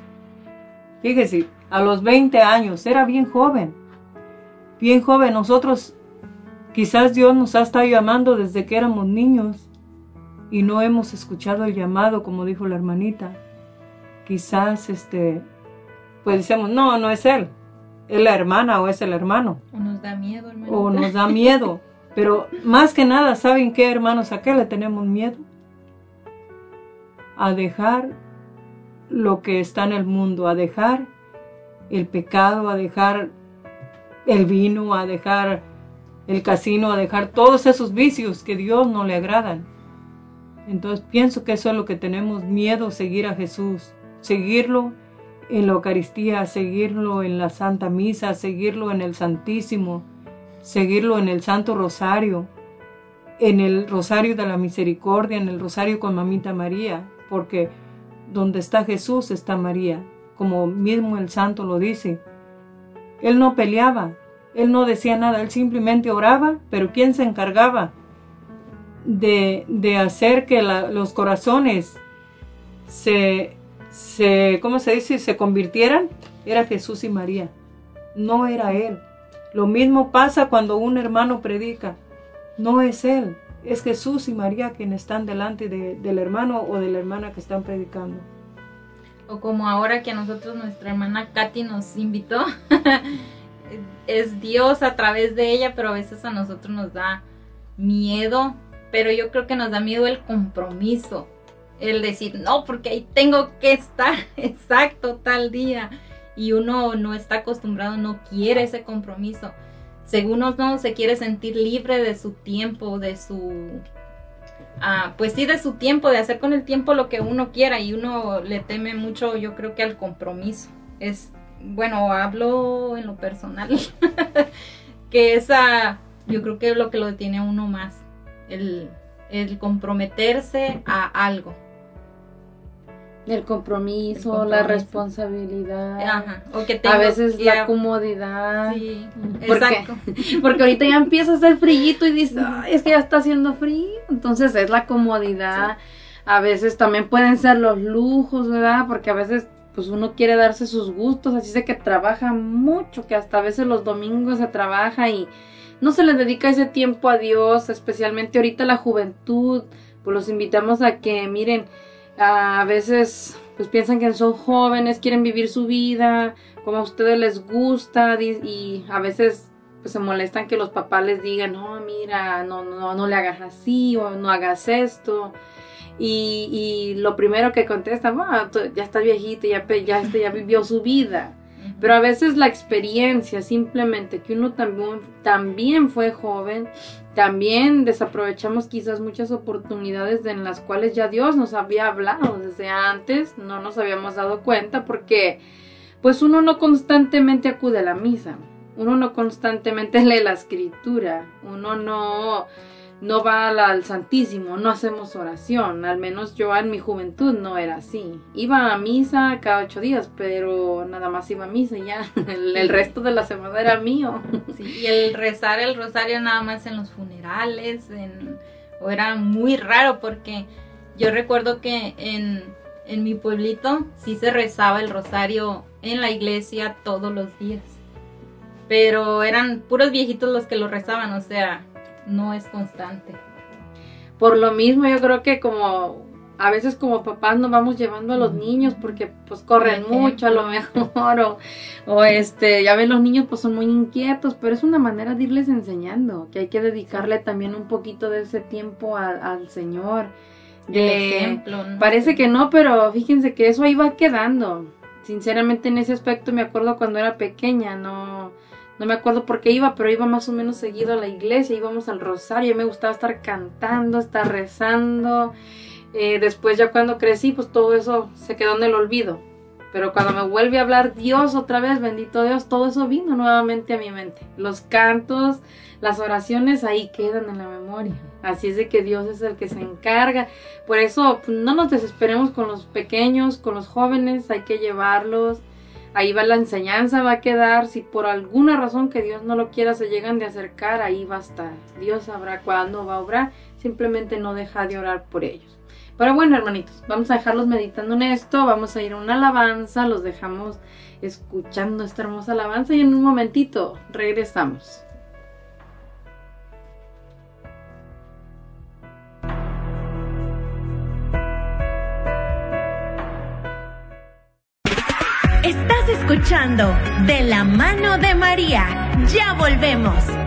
fíjese, a los 20 años, era bien joven, bien joven. Nosotros, quizás Dios nos ha estado llamando desde que éramos niños y no hemos escuchado el llamado, como dijo la hermanita. Quizás, este, pues decimos, no, no es Él, es la hermana o es el hermano, O nos da miedo, hermano. o nos da miedo. Pero más que nada, ¿saben qué, hermanos? ¿A qué le tenemos miedo? A dejar lo que está en el mundo, a dejar el pecado, a dejar el vino, a dejar el casino, a dejar todos esos vicios que Dios no le agradan. Entonces pienso que eso es lo que tenemos miedo, seguir a Jesús, seguirlo en la Eucaristía, seguirlo en la Santa Misa, seguirlo en el Santísimo, seguirlo en el Santo Rosario, en el Rosario de la Misericordia, en el Rosario con Mamita María, porque donde está Jesús está María, como mismo el Santo lo dice. Él no peleaba, él no decía nada, él simplemente oraba, pero ¿quién se encargaba de, de hacer que los corazones se, se, ¿cómo se dice?, se convirtieran? Era Jesús y María, no era él. Lo mismo pasa cuando un hermano predica, no es él, es Jesús y María quienes están delante de- del hermano o de la hermana que están predicando. O como ahora que a nosotros nuestra hermana Katy nos invitó. (laughs) es Dios a través de ella, pero a veces a nosotros nos da miedo. Pero yo creo que nos da miedo el compromiso. El decir, no, porque ahí tengo que estar (laughs) exacto tal día. Y uno no está acostumbrado, no quiere ese compromiso. Según uno se quiere sentir libre de su tiempo, de su ah, pues sí, de su tiempo, de hacer con el tiempo lo que uno quiera y uno le teme mucho, yo creo que al compromiso. Es, bueno, hablo en lo personal, (laughs) que esa, yo creo que es lo que lo detiene a uno más, el, el comprometerse a algo. El compromiso, El compromiso. la responsabilidad. Ajá, o que A tengo veces que- la comodidad. Sí, Porque, exacto. (laughs) porque ahorita ya empieza a hacer frillito y dices, "Ay, es que ya está haciendo frío. Entonces es la comodidad. A veces también pueden ser los lujos, ¿verdad? Porque a veces pues uno quiere darse sus gustos, así sé que trabaja mucho, que hasta a veces los domingos se trabaja y no se le dedica ese tiempo a Dios, especialmente ahorita la juventud, pues los invitamos a que miren, a veces pues piensan que son jóvenes, quieren vivir su vida como a ustedes les gusta y a veces pues se molestan que los papás les digan, no, mira, no, no, no le hagas así o no hagas esto. Y, y lo primero que contestan, "Ah, tú ya estás viejito, ya, ya, este, ya vivió su vida. Pero a veces la experiencia, simplemente que uno también, también fue joven, también desaprovechamos quizás muchas oportunidades en las cuales ya Dios nos había hablado desde antes, no nos habíamos dado cuenta porque pues uno no constantemente acude a la misa, uno no constantemente (laughs) lee la escritura, uno no no va al, Santísimo, no hacemos oración, al menos yo en mi juventud no era así. Iba a misa cada ocho días, pero nada más iba a misa y ya, (laughs) el, resto de la semana era mío. Y el rezar el rosario nada más en los funerales, o era muy raro porque yo recuerdo que en, en mi pueblito sí se rezaba el rosario en la iglesia todos los días. Pero eran puros viejitos los que lo rezaban, o sea, no es constante. Por lo mismo yo creo que como a veces como papás nos vamos llevando a los niños porque pues corren mucho a lo mejor (laughs) o, o este, ya ven los niños pues son muy inquietos, pero es una manera de irles enseñando que hay que dedicarle también un poquito de ese tiempo al- al Señor. El De, ejemplo, ¿no? Parece que no, pero fíjense que eso ahí va quedando. Sinceramente en ese aspecto me acuerdo cuando era pequeña, no, no me acuerdo por qué iba, pero iba más o menos seguido a la iglesia, íbamos al rosario, me gustaba estar cantando, estar rezando. Eh, después ya cuando crecí, pues todo eso se quedó en el olvido. Pero cuando me vuelve a hablar Dios otra vez, bendito Dios, todo eso vino nuevamente a mi mente. Los cantos, las oraciones ahí quedan en la memoria. Así es de que Dios es el que se encarga. Por eso pues, no nos desesperemos con los pequeños, con los jóvenes, hay que llevarlos. Ahí va la enseñanza, va a quedar. Si por alguna razón que Dios no lo quiera se llegan de acercar, ahí va a estar. Dios sabrá cuándo va a obrar. Simplemente no deja de orar por ellos. Pero bueno, hermanitos, vamos a dejarlos meditando en esto. Vamos a ir a una alabanza. Los dejamos escuchando esta hermosa alabanza y en un momentito regresamos. Escuchando De la mano de María. Ya volvemos.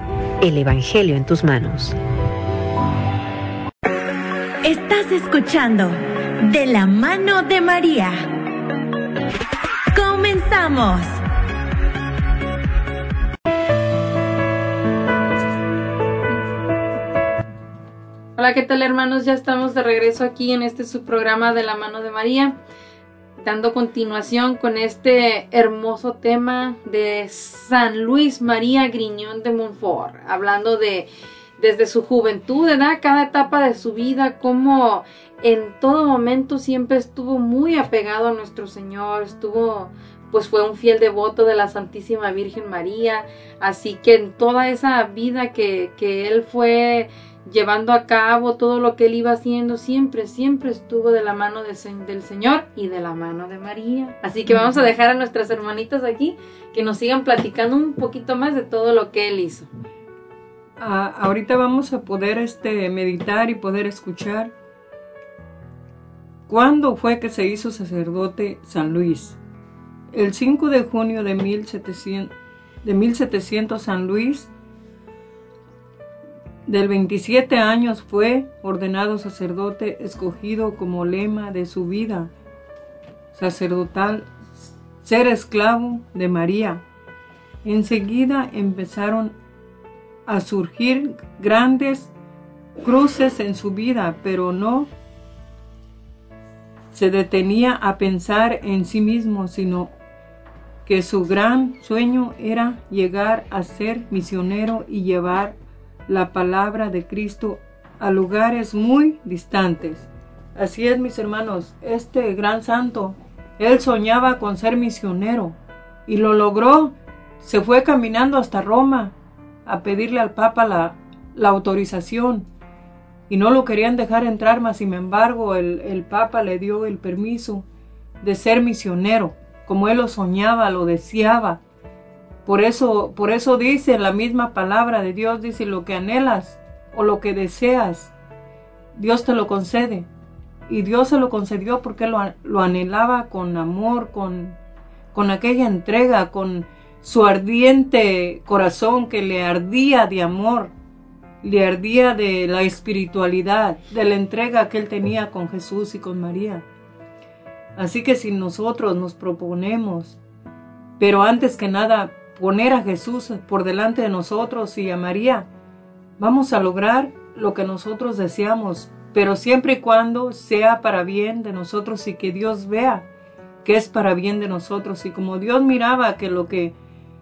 El Evangelio en tus manos. Estás escuchando De la mano de María. Comenzamos. Hola, ¿qué tal hermanos? Ya estamos de regreso aquí en este su programa de la mano de María, dando continuación con este hermoso tema de San Luis María Griñón de Montfort, hablando de desde su juventud, ¿verdad? Cada etapa de su vida, cómo en todo momento siempre estuvo muy apegado a nuestro Señor, estuvo pues fue un fiel devoto de la Santísima Virgen María, así que en toda esa vida que, que él fue llevando a cabo todo lo que él iba haciendo, siempre, siempre estuvo de la mano de del Señor y de la mano de María. Así que vamos a dejar a nuestras hermanitas aquí que nos sigan platicando un poquito más de todo lo que él hizo. Ah, ahorita vamos a poder este, meditar y poder escuchar. ¿Cuándo fue que se hizo sacerdote San Luis? El 5 de junio de 1700, de 1700 San Luis, del 27 años, fue ordenado sacerdote, escogido como lema de su vida sacerdotal, ser esclavo de María. Enseguida empezaron a surgir grandes cruces en su vida, pero no se detenía a pensar en sí mismo, sino que su gran sueño era llegar a ser misionero y llevar la palabra de Cristo a lugares muy distantes. Así es, mis hermanos, este gran santo, él soñaba con ser misionero y lo logró. Se fue caminando hasta Roma a pedirle al Papa la, autorización y no lo querían dejar entrar, mas sin embargo el, el Papa le dio el permiso de ser misionero, como él lo soñaba, lo deseaba. Por eso, por eso dice la misma palabra de Dios, dice lo que anhelas o lo que deseas, Dios te lo concede. Y Dios se lo concedió porque lo, lo anhelaba con amor, con, con aquella entrega, con su ardiente corazón que le ardía de amor, le ardía de la espiritualidad, de la entrega que él tenía con Jesús y con María. Así que si nosotros nos proponemos, pero antes que nada poner a Jesús por delante de nosotros y a María, vamos a lograr lo que nosotros deseamos, pero siempre y cuando sea para bien de nosotros y que Dios vea que es para bien de nosotros. Y como Dios miraba que lo que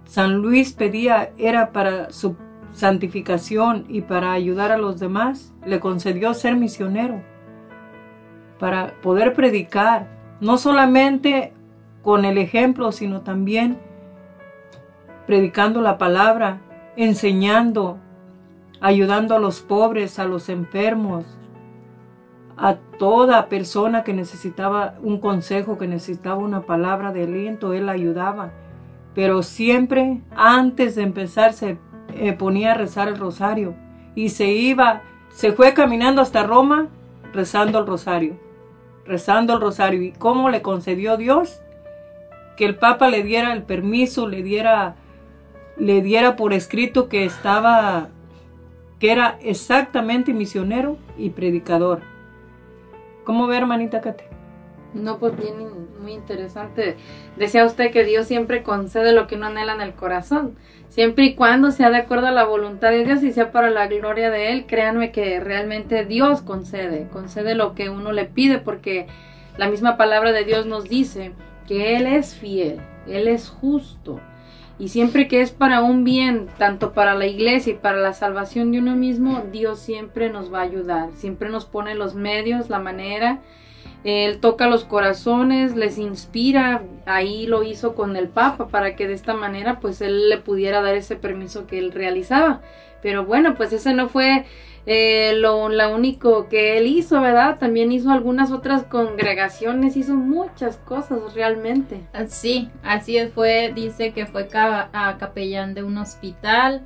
San Luis pedía era para su santificación y para ayudar a los demás, le concedió ser misionero, para poder predicar, no solamente con el ejemplo, sino también predicando la palabra, enseñando, ayudando a los pobres, a los enfermos, a toda persona que necesitaba un consejo, que necesitaba una palabra de aliento, él ayudaba. Pero siempre antes de empezar se eh, ponía a rezar el rosario y se iba, se fue caminando hasta Roma rezando el rosario, rezando el rosario. ¿Y cómo le concedió Dios? Que el Papa le diera el permiso, le diera le diera por escrito que estaba, que era exactamente misionero y predicador. ¿Cómo ve, hermanita Kate? No, pues bien, muy interesante. Decía usted que Dios siempre concede lo que uno anhela en el corazón, siempre y cuando sea de acuerdo a la voluntad de Dios y sea para la gloria de Él. Créanme que realmente Dios concede, concede lo que uno le pide, porque la misma palabra de Dios nos dice que Él es fiel, Él es justo. Y siempre que es para un bien, tanto para la iglesia y para la salvación de uno mismo, Dios siempre nos va a ayudar, siempre nos pone los medios, la manera. Él toca los corazones, les inspira, ahí lo hizo con el Papa para que de esta manera pues él le pudiera dar ese permiso que él realizaba. Pero bueno, pues ese no fue eh, lo, único que él hizo, ¿verdad? También hizo algunas otras congregaciones, hizo muchas cosas realmente. Sí, así fue, dice que fue capellán de un hospital,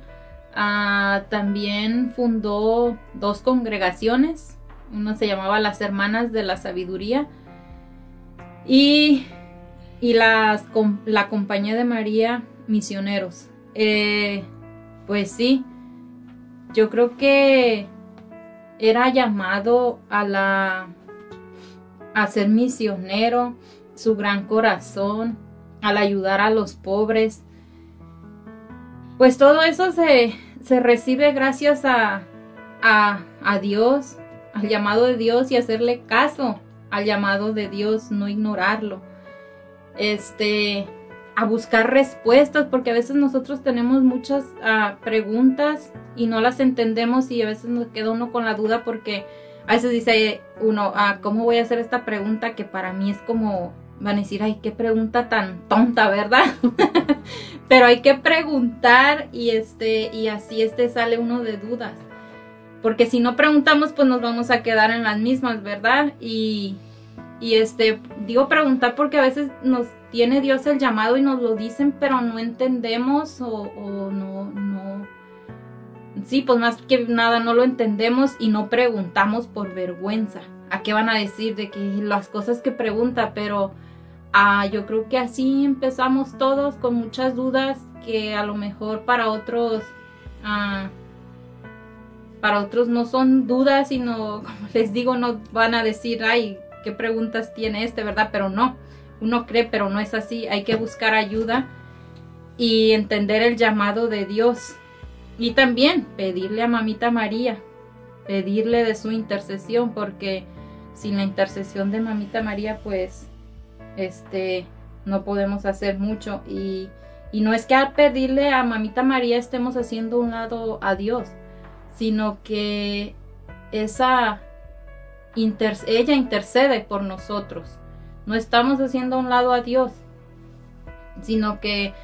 ah, también fundó dos congregaciones, uno se llamaba las Hermanas de la Sabiduría y, y las, la Compañía de María Misioneros. Eh, pues sí, yo creo que era llamado a la a ser misionero, su gran corazón, al ayudar a los pobres. Pues todo eso se, se recibe gracias a, a, a Dios, al llamado de Dios y hacerle caso al llamado de Dios, no ignorarlo. Este, a buscar respuestas, porque a veces nosotros tenemos muchas ah, preguntas y no las entendemos y a veces nos queda uno con la duda porque a veces dice uno, ah, ¿cómo voy a hacer esta pregunta que para mí es como, van a decir, ay, qué pregunta tan tonta, ¿verdad? (laughs) Pero hay que preguntar y este, y así este sale uno de dudas. Porque si no preguntamos, pues nos vamos a quedar en las mismas, ¿verdad? Y, y este, digo preguntar porque a veces nos tiene Dios el llamado y nos lo dicen, pero no entendemos o, no, no. Sí, pues más que nada no lo entendemos y no preguntamos por vergüenza. ¿A qué van a decir de que las cosas que pregunta? Pero ah, yo creo que así empezamos todos con muchas dudas que a lo mejor para otros ah, para otros no son dudas, sino, (laughs) como les digo, no van a decir, ay, qué preguntas tiene este, ¿verdad? Pero no, uno cree, pero no es así. Hay que buscar ayuda y entender el llamado de Dios. Y también pedirle a Mamita María, pedirle de su intercesión, porque sin la intercesión de Mamita María, pues, este, no podemos hacer mucho. Y, y no es que al pedirle a Mamita María estemos haciendo un lado a Dios, sino que esa ella intercede por nosotros. No estamos haciendo a un lado a Dios, sino que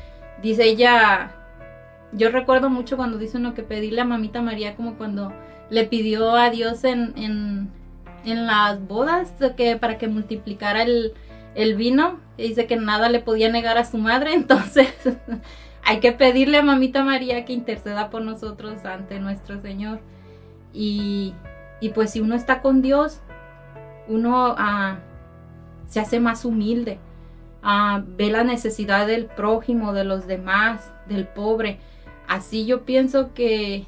dice ella, yo recuerdo mucho cuando dice uno que pedirle a mamita María como cuando le pidió a Dios en, en, en las bodas que para que multiplicara el, el vino y dice que nada le podía negar a su madre, (laughs) entonces hay que pedirle a mamita María que interceda por nosotros ante nuestro Señor. Y, y pues si uno está con Dios, uno ah, se hace más humilde, ah, ve la necesidad del prójimo, de los demás, del pobre. Así yo pienso que,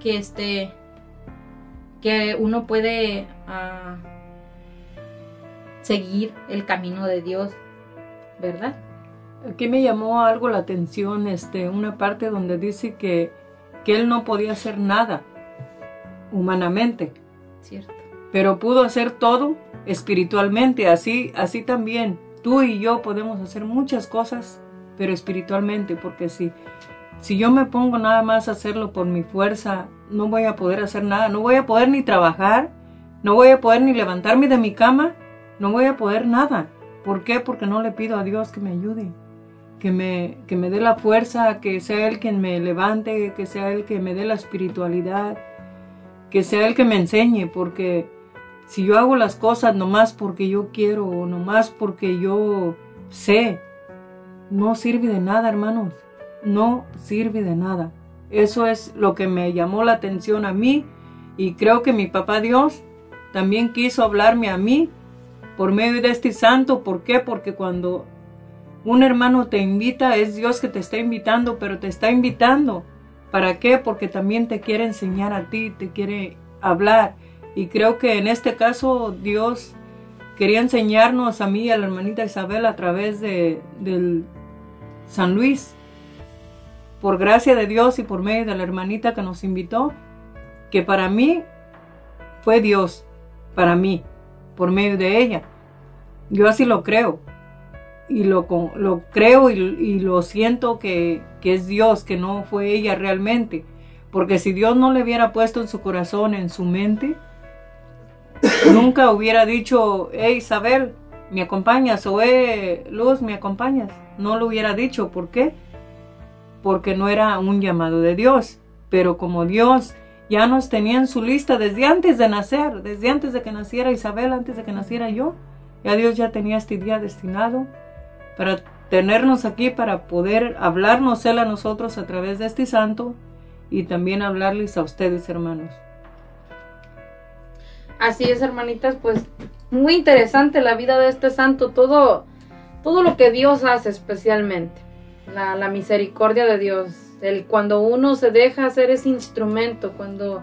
que este que uno puede ah, seguir el camino de Dios, ¿verdad? Aquí me llamó algo la atención, este, una parte donde dice que, que él no podía hacer nada humanamente, Pero pudo hacer todo espiritualmente. Así, así también tú y yo podemos hacer muchas cosas, pero espiritualmente, porque si, si yo me pongo nada más a hacerlo por mi fuerza, no voy a poder hacer nada, no voy a poder ni trabajar, no voy a poder ni levantarme de mi cama, no voy a poder nada. ¿Por qué? Porque no le pido a Dios que me ayude, que me, que me dé la fuerza, que sea Él quien me levante, que sea Él que me dé la espiritualidad, que sea Él que me enseñe, porque si yo hago las cosas nomás porque yo quiero o nomás porque yo sé, no sirve de nada, hermanos, no sirve de nada. Eso es lo que me llamó la atención a mí y creo que mi papá Dios también quiso hablarme a mí por medio de este santo. ¿Por qué? Porque cuando un hermano te invita, es Dios que te está invitando, pero te está invitando. ¿Para qué? Porque también te quiere enseñar a ti, te quiere hablar. Y creo que en este caso Dios quería enseñarnos a mí y a la hermanita Isabel a través de, del San Luis. Por gracia de Dios y por medio de la hermanita que nos invitó, que para mí fue Dios, para mí, por medio de ella. Yo así lo creo. Y lo, con- lo creo y, y lo siento que, que es Dios, que no fue ella realmente. Porque si Dios no le hubiera puesto en su corazón, en su mente, (coughs) nunca hubiera dicho, hey Isabel, ¿me acompañas? O hey Luz, ¿me acompañas? No lo hubiera dicho. ¿Por qué? Porque no era un llamado de Dios. Pero como Dios ya nos tenía en su lista desde antes de nacer, desde antes de que naciera Isabel, antes de que naciera yo, ya Dios ya tenía este día destinado para tenernos aquí, para poder hablarnos Él a nosotros a través de este santo y también hablarles a ustedes, hermanos. Así es, hermanitas, pues muy interesante la vida de este santo, todo, todo lo que Dios hace especialmente, la, la misericordia de Dios, el cuando uno se deja hacer ese instrumento, cuando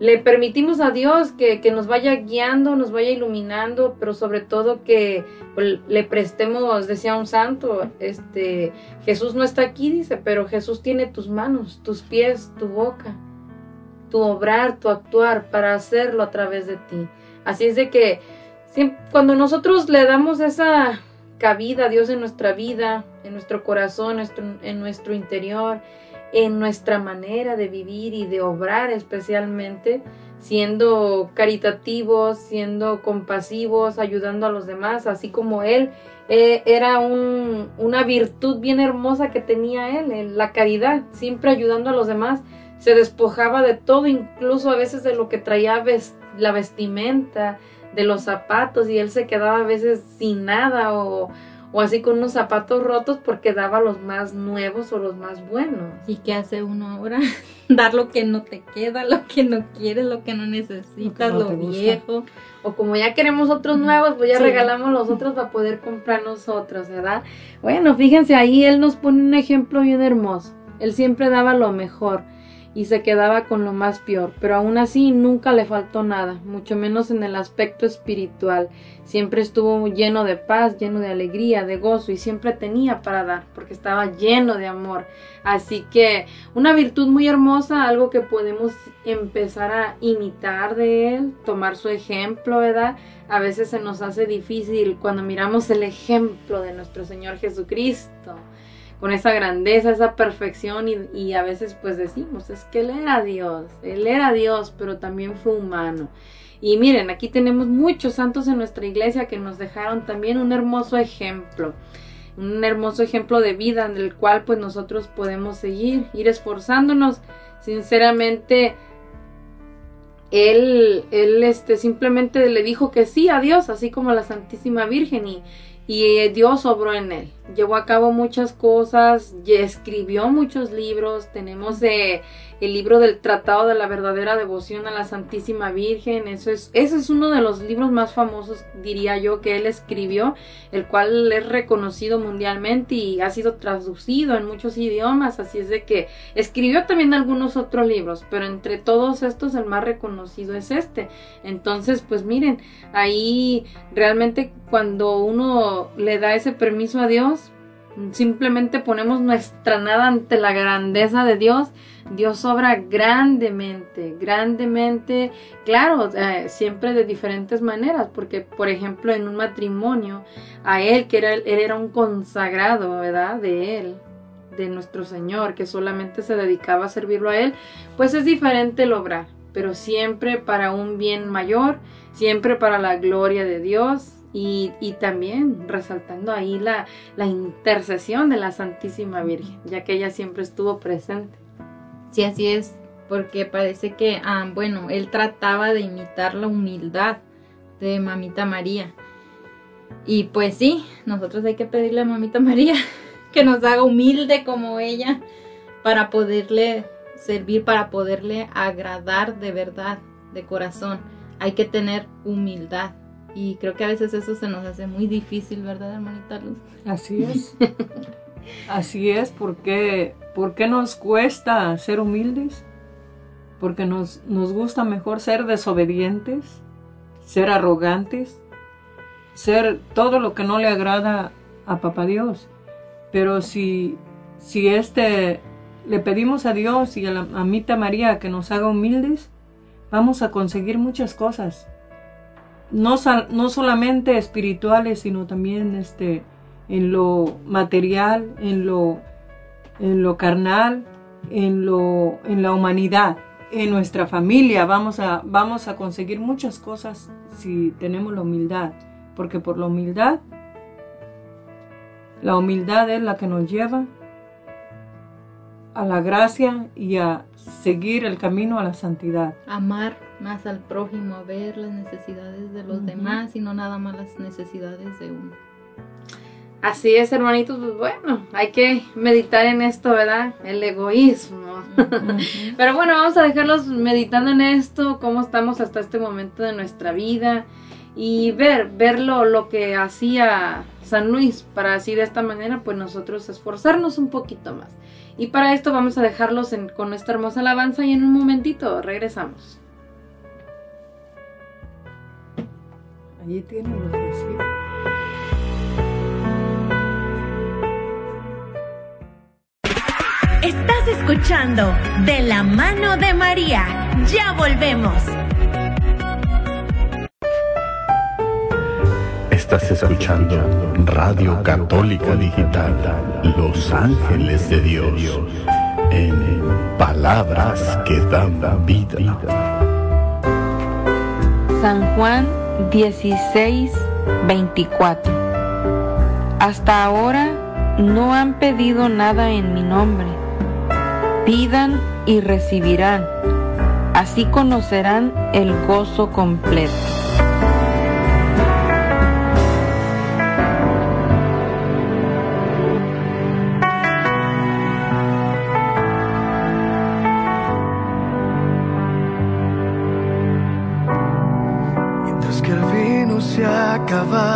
le permitimos a Dios que, que nos vaya guiando, nos vaya iluminando, pero sobre todo que pues, le prestemos, decía un santo, este, Jesús no está aquí, dice, pero Jesús tiene tus manos, tus pies, tu boca, tu obrar, tu actuar para hacerlo a través de ti. Así es de que cuando nosotros le damos esa cabida a Dios en nuestra vida, en nuestro corazón, en nuestro interior, en nuestra manera de vivir y de obrar especialmente, siendo caritativos, siendo compasivos, ayudando a los demás, así como Él eh, era un- una virtud bien hermosa que tenía Él, la caridad, siempre ayudando a los demás, se despojaba de todo, incluso a veces de lo que traía la vestimenta, de los zapatos, y Él se quedaba a veces sin nada o, o así con unos zapatos rotos porque daba los más nuevos o los más buenos. ¿Y qué hace uno ahora? (laughs) Dar lo que no te queda, lo que no quieres, lo que no necesitas, no lo, te gusta. viejo. O como ya queremos otros nuevos, pues ya Sí. regalamos los otros para poder comprar nosotros, ¿verdad? Bueno, fíjense, ahí él nos pone un ejemplo bien hermoso. Él siempre daba lo mejor y se quedaba con lo más peor, pero aún así nunca le faltó nada, mucho menos en el aspecto espiritual. Siempre estuvo lleno de paz, lleno de alegría, de gozo y siempre tenía para dar, porque estaba lleno de amor. Así que una virtud muy hermosa, algo que podemos empezar a imitar de él, tomar su ejemplo, ¿verdad? A veces se nos hace difícil cuando miramos el ejemplo de nuestro Señor Jesucristo, con esa grandeza, esa perfección y, a veces pues decimos, es que Él era Dios, Él era Dios, pero también fue humano. Y miren, aquí tenemos muchos santos en nuestra iglesia que nos dejaron también un hermoso ejemplo un hermoso ejemplo de vida en el cual pues nosotros podemos seguir, ir esforzándonos. Sinceramente, él, él este, simplemente le dijo que sí a Dios, así como a la Santísima Virgen, y, y Dios obró en él. Llevó a cabo muchas cosas, escribió muchos libros. Tenemos eh, el libro del Tratado de la Verdadera Devoción a la Santísima Virgen. Eso es, ese es uno de los libros más famosos, diría yo, que él escribió, el cual es reconocido mundialmente y ha sido traducido en muchos idiomas. Así es de que escribió también algunos otros libros, pero entre todos estos el más reconocido es este. Entonces, pues miren, ahí realmente cuando uno le da ese permiso a Dios, simplemente ponemos nuestra nada ante la grandeza de Dios, Dios obra grandemente, grandemente, claro, siempre de diferentes maneras, porque por ejemplo en un matrimonio, a él, que era, él era un consagrado, ¿verdad? De él, de nuestro Señor, que solamente se dedicaba a servirlo a él, pues es diferente el obrar, pero siempre para un bien mayor, siempre para la gloria de Dios, y, también resaltando ahí la, la, intercesión de la Santísima Virgen, ya que ella siempre estuvo presente. Sí, así es, porque parece que, ah, bueno, él trataba de imitar la humildad de Mamita María. Y pues sí, nosotros hay que pedirle a Mamita María (laughs) que nos haga humilde como ella para poderle servir, para poderle agradar de verdad, de corazón. Hay que tener humildad Y creo que a veces eso se nos hace muy difícil, ¿verdad, hermanita Luz? Así (laughs) es. Así es, porque ¿por qué nos cuesta ser humildes? Porque nos, nos gusta mejor ser desobedientes, ser arrogantes, ser todo lo que no le agrada a Papá Dios. Pero si, si este le pedimos a Dios y a la mamita María que nos haga humildes, vamos a conseguir muchas cosas. No, no solamente espirituales, sino también este, en lo material, en lo, en lo carnal, en, lo, en la humanidad, en nuestra familia. Vamos a, vamos a conseguir muchas cosas si tenemos la humildad, porque por la humildad, la humildad es la que nos lleva a la gracia y a seguir el camino a la santidad. Amar más al prójimo, a ver las necesidades de los demás y no nada más las necesidades de uno. Así es, hermanitos, pues bueno, hay que meditar en esto, ¿verdad? El egoísmo. (laughs) Pero bueno, vamos a dejarlos meditando en esto, cómo estamos hasta este momento de nuestra vida y ver, ver lo, lo que hacía San Luis para así de esta manera, pues nosotros esforzarnos un poquito más. Y para esto vamos a dejarlos en- con esta hermosa alabanza y en un momentito regresamos. Allí tienen los versículos. Estás escuchando De la mano de María. Ya volvemos. Estás escuchando Radio Católica Digital, Los Ángeles de Dios, en palabras que dan vida. San Juan 16, 24. Hasta ahora no han pedido nada en mi nombre. Pidan y recibirán. Así conocerán el gozo completo. Se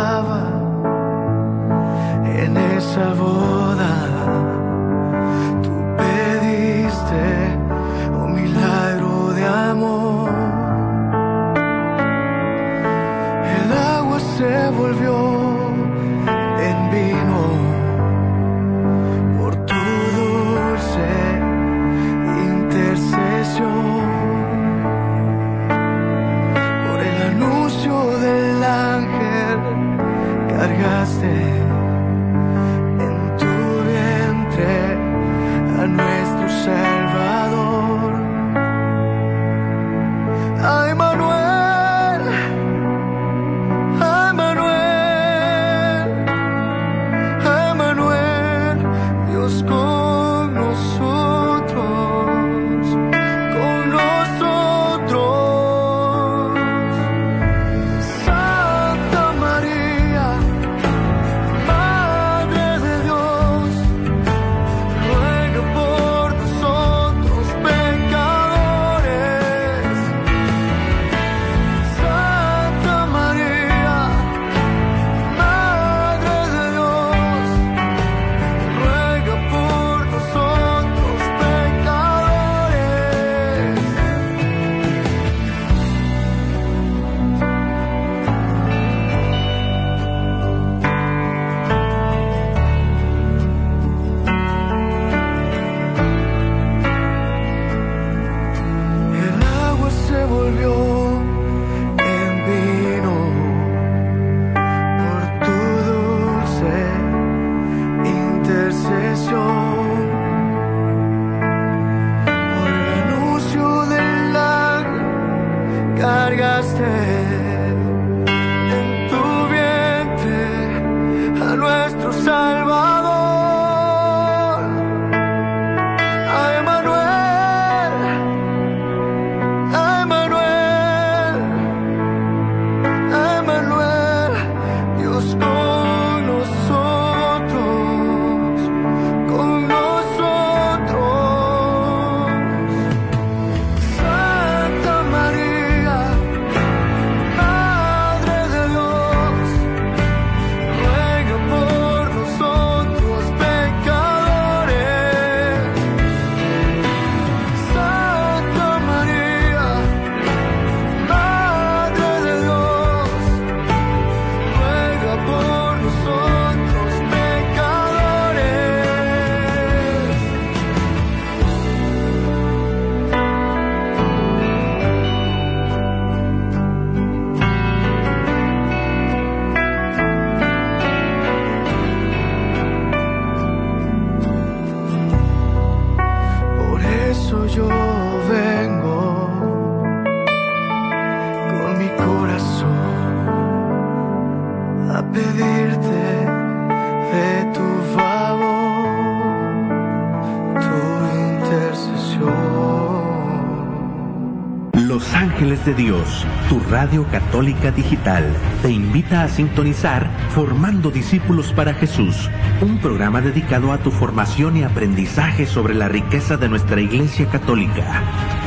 radio católica digital, te invita a sintonizar Formando Discípulos para Jesús, un programa dedicado a tu formación y aprendizaje sobre la riqueza de nuestra Iglesia Católica,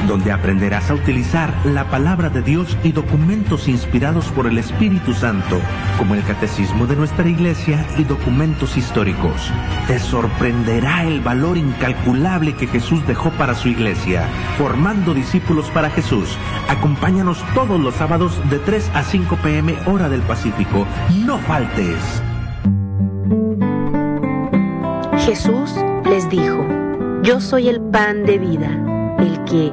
donde aprenderás a utilizar la palabra de Dios y documentos inspirados por el Espíritu Santo, como el Catecismo de nuestra Iglesia y documentos históricos. Te sorprenderá el valor incalculable que Jesús dejó para su Iglesia, formando discípulos para Jesús. Acompáñanos todos los sábados de 3 a 5 pm hora del Pacífico. No faltes. Jesús les dijo, Yo soy el pan de vida. El que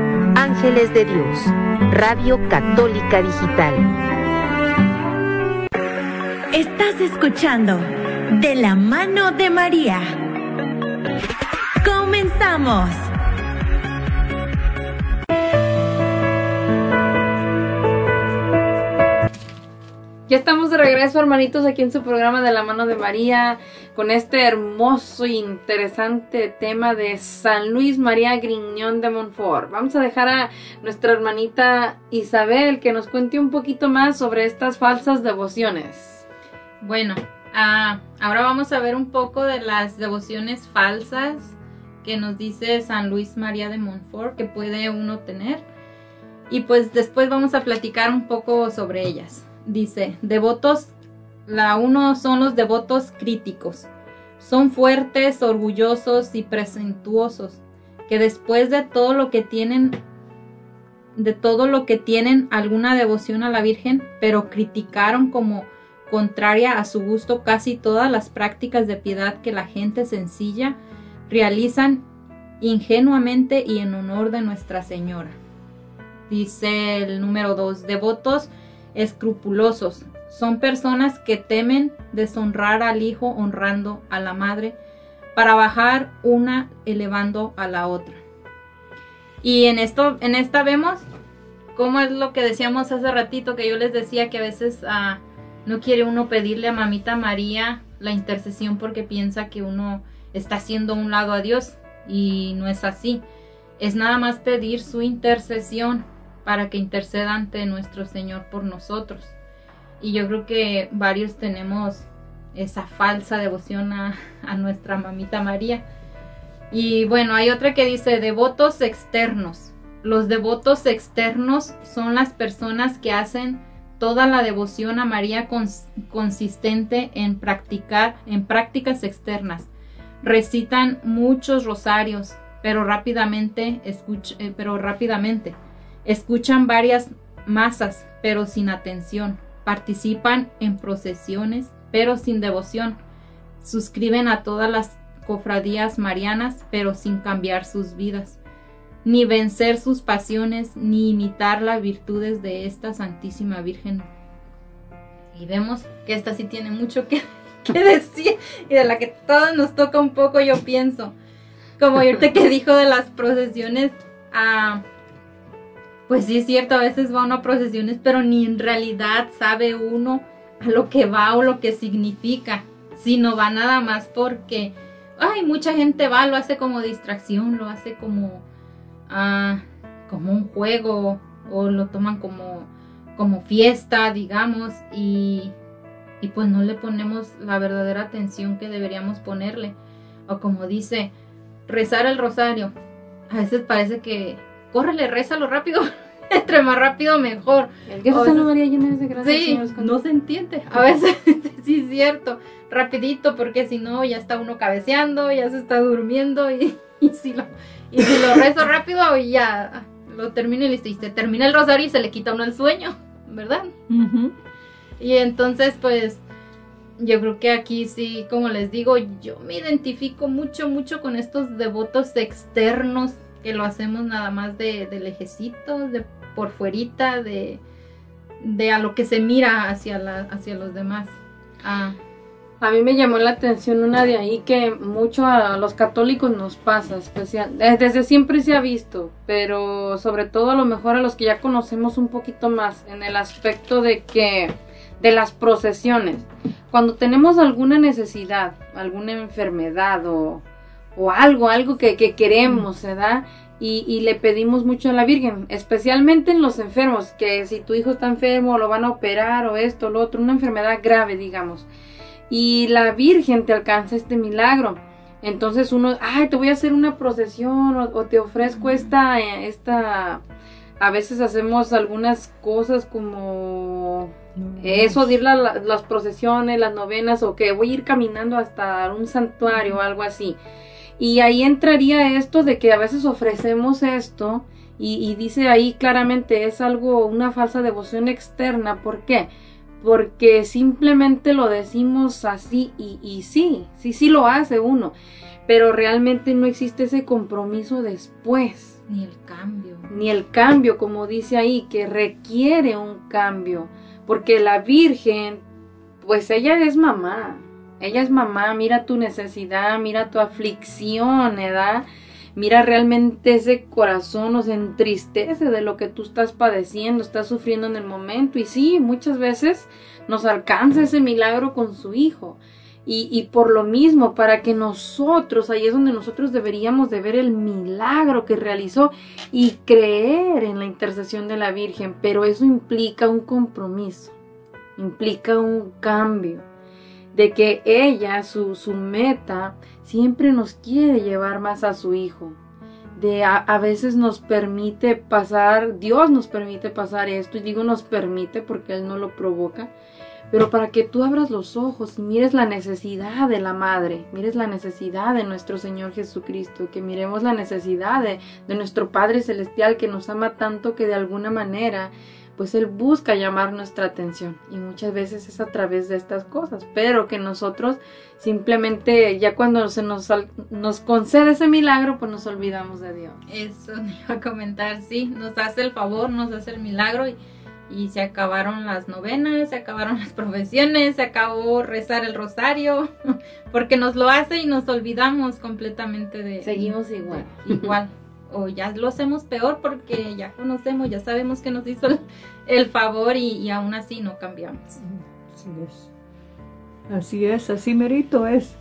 Ángeles de Dios, Radio Católica Digital. Estás escuchando De la mano de María. Comenzamos. Ya estamos de regreso, hermanitos, aquí en su programa de la mano de María, con este hermoso e interesante tema de San Luis María Griñón de Montfort. Vamos a dejar a nuestra hermanita Isabel que nos cuente un poquito más sobre estas falsas devociones. Bueno, ah, ahora vamos a ver un poco de las devociones falsas que nos dice San Luis María de Montfort que puede uno tener. Y pues después vamos a platicar un poco sobre ellas. Dice, devotos, la uno son los devotos críticos. Son fuertes, orgullosos y presentuosos, que después de todo lo que tienen, de todo lo que tienen alguna devoción a la Virgen, pero criticaron como contraria a su gusto casi todas las prácticas de piedad que la gente sencilla realizan ingenuamente y en honor de Nuestra Señora. Dice el número 2, devotos escrupulosos. Son personas que temen deshonrar al hijo honrando a la madre para bajar una elevando a la otra. Y en esto, en esta vemos cómo es lo que decíamos hace ratito que yo les decía que a veces ah, no quiere uno pedirle a mamita María la intercesión porque piensa que uno está haciendo un lado a Dios y no es así. Es nada más pedir su intercesión para que interceda ante nuestro Señor por nosotros. Y yo creo que varios tenemos esa falsa devoción a, nuestra mamita María. Y bueno, hay otra que dice devotos externos. Los devotos externos son las personas que hacen toda la devoción a María cons- consistente en practicar en prácticas externas. Recitan muchos rosarios, pero rápidamente eh, pero rápidamente escuchan varias masas, pero sin atención. Participan en procesiones, pero sin devoción. Suscriben a todas las cofradías marianas, pero sin cambiar sus vidas, ni vencer sus pasiones, ni imitar las virtudes de esta Santísima Virgen. Y vemos que esta sí tiene mucho que, (laughs) decir y de la que todos nos toca un poco, yo pienso. Como ahorita que dijo de las procesiones, ah, pues sí es cierto, a veces va uno a procesiones, pero ni en realidad sabe uno a lo que va o lo que significa, sino va nada más porque, ay, mucha gente va, lo hace como distracción, lo hace como, ah, como un juego o lo toman como, como fiesta, digamos, y, y pues no le ponemos la verdadera atención que deberíamos ponerle. O como dice, rezar el rosario. A veces parece que, córrele, rézalo rápido. (laughs) Entre más rápido, mejor. El que Santa María llena de gracia, Sí, no se entiende. A veces (laughs) sí es cierto. Rapidito, porque si no, ya está uno cabeceando, ya se está durmiendo y, (laughs) y si lo, y si lo rezo rápido y ya lo termina y listo. Y se termina el rosario y se le quita uno el sueño, ¿verdad? Y entonces, pues, yo creo que aquí sí, como les digo, yo me identifico mucho, mucho con estos devotos externos que lo hacemos nada más de, de lejecitos, de por fuerita, de, de a lo que se mira hacia, la, hacia los demás. Ah, A mí me llamó la atención una de ahí que mucho a los católicos nos pasa, especial, desde siempre se ha visto, pero sobre todo a lo mejor a los que ya conocemos un poquito más en el aspecto de que de las procesiones. Cuando tenemos alguna necesidad, alguna enfermedad o, o algo, algo que, que queremos, ¿verdad? Y, y le pedimos mucho a la Virgen, especialmente en los enfermos, que si tu hijo está enfermo, lo van a operar o esto, lo otro, una enfermedad grave, digamos y la Virgen te alcanza este milagro. Entonces uno, ay, te voy a hacer una procesión o, o te ofrezco esta, esta, a veces hacemos algunas cosas como eso, de ir la- las procesiones, las novenas o que voy a ir caminando hasta un santuario o algo así. Y ahí entraría esto de que a veces ofrecemos esto y, y dice ahí claramente es algo, una falsa devoción externa. ¿Por qué? Porque simplemente lo decimos así y, y sí, sí, sí lo hace uno, pero realmente no existe ese compromiso después ni el cambio. ni el cambio, como dice ahí, que requiere un cambio, porque la Virgen, pues ella es mamá, ella es mamá, mira tu necesidad, mira tu aflicción, ¿verdad? Mira realmente ese corazón nos entristece de lo que tú estás padeciendo, estás sufriendo en el momento. Y sí, muchas veces nos alcanza ese milagro con su hijo. Y, y por lo mismo, para que nosotros, ahí es donde nosotros deberíamos de ver el milagro que realizó y creer en la intercesión de la Virgen. Pero eso implica un compromiso, implica un cambio de que ella, su, su meta, siempre nos quiere llevar más a su hijo. De a, a veces nos permite pasar, Dios nos permite pasar esto, y digo nos permite porque Él no lo provoca, pero para que tú abras los ojos y mires la necesidad de la madre, mires la necesidad de nuestro Señor Jesucristo, que miremos la necesidad de, de nuestro Padre Celestial que nos ama tanto que de alguna manera pues Él busca llamar nuestra atención y muchas veces es a través de estas cosas, pero que nosotros simplemente ya cuando se nos, nos concede ese milagro, pues nos olvidamos de Dios. Eso (laughs) iba a comentar, sí, nos hace el favor, nos hace el milagro y, y se acabaron las novenas, se acabaron las profesiones, se acabó rezar el rosario, (laughs) porque nos lo hace y nos olvidamos completamente de... Seguimos igual. de- igual. (laughs) O ya lo hacemos peor porque ya conocemos, ya sabemos que nos hizo el, favor y, y aún así no cambiamos. Así es. Así es, así merito es.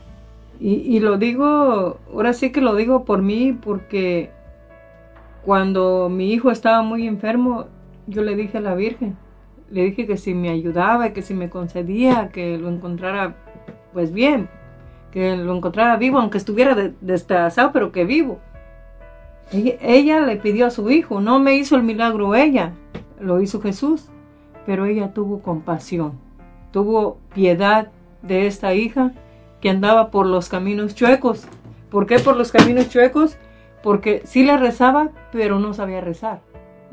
Y, y lo digo, ahora sí que lo digo por mí, porque cuando mi hijo estaba muy enfermo, yo le dije a la Virgen, le dije que si me ayudaba, que si me concedía, que lo encontrara pues bien, que lo encontrara vivo, aunque estuviera de- pero que vivo. Ella, le pidió a su hijo, no me hizo el milagro ella, lo hizo Jesús, pero ella tuvo compasión, tuvo piedad de esta hija que andaba por los caminos chuecos. ¿Por qué por los caminos chuecos? Porque sí le rezaba, pero no sabía rezar.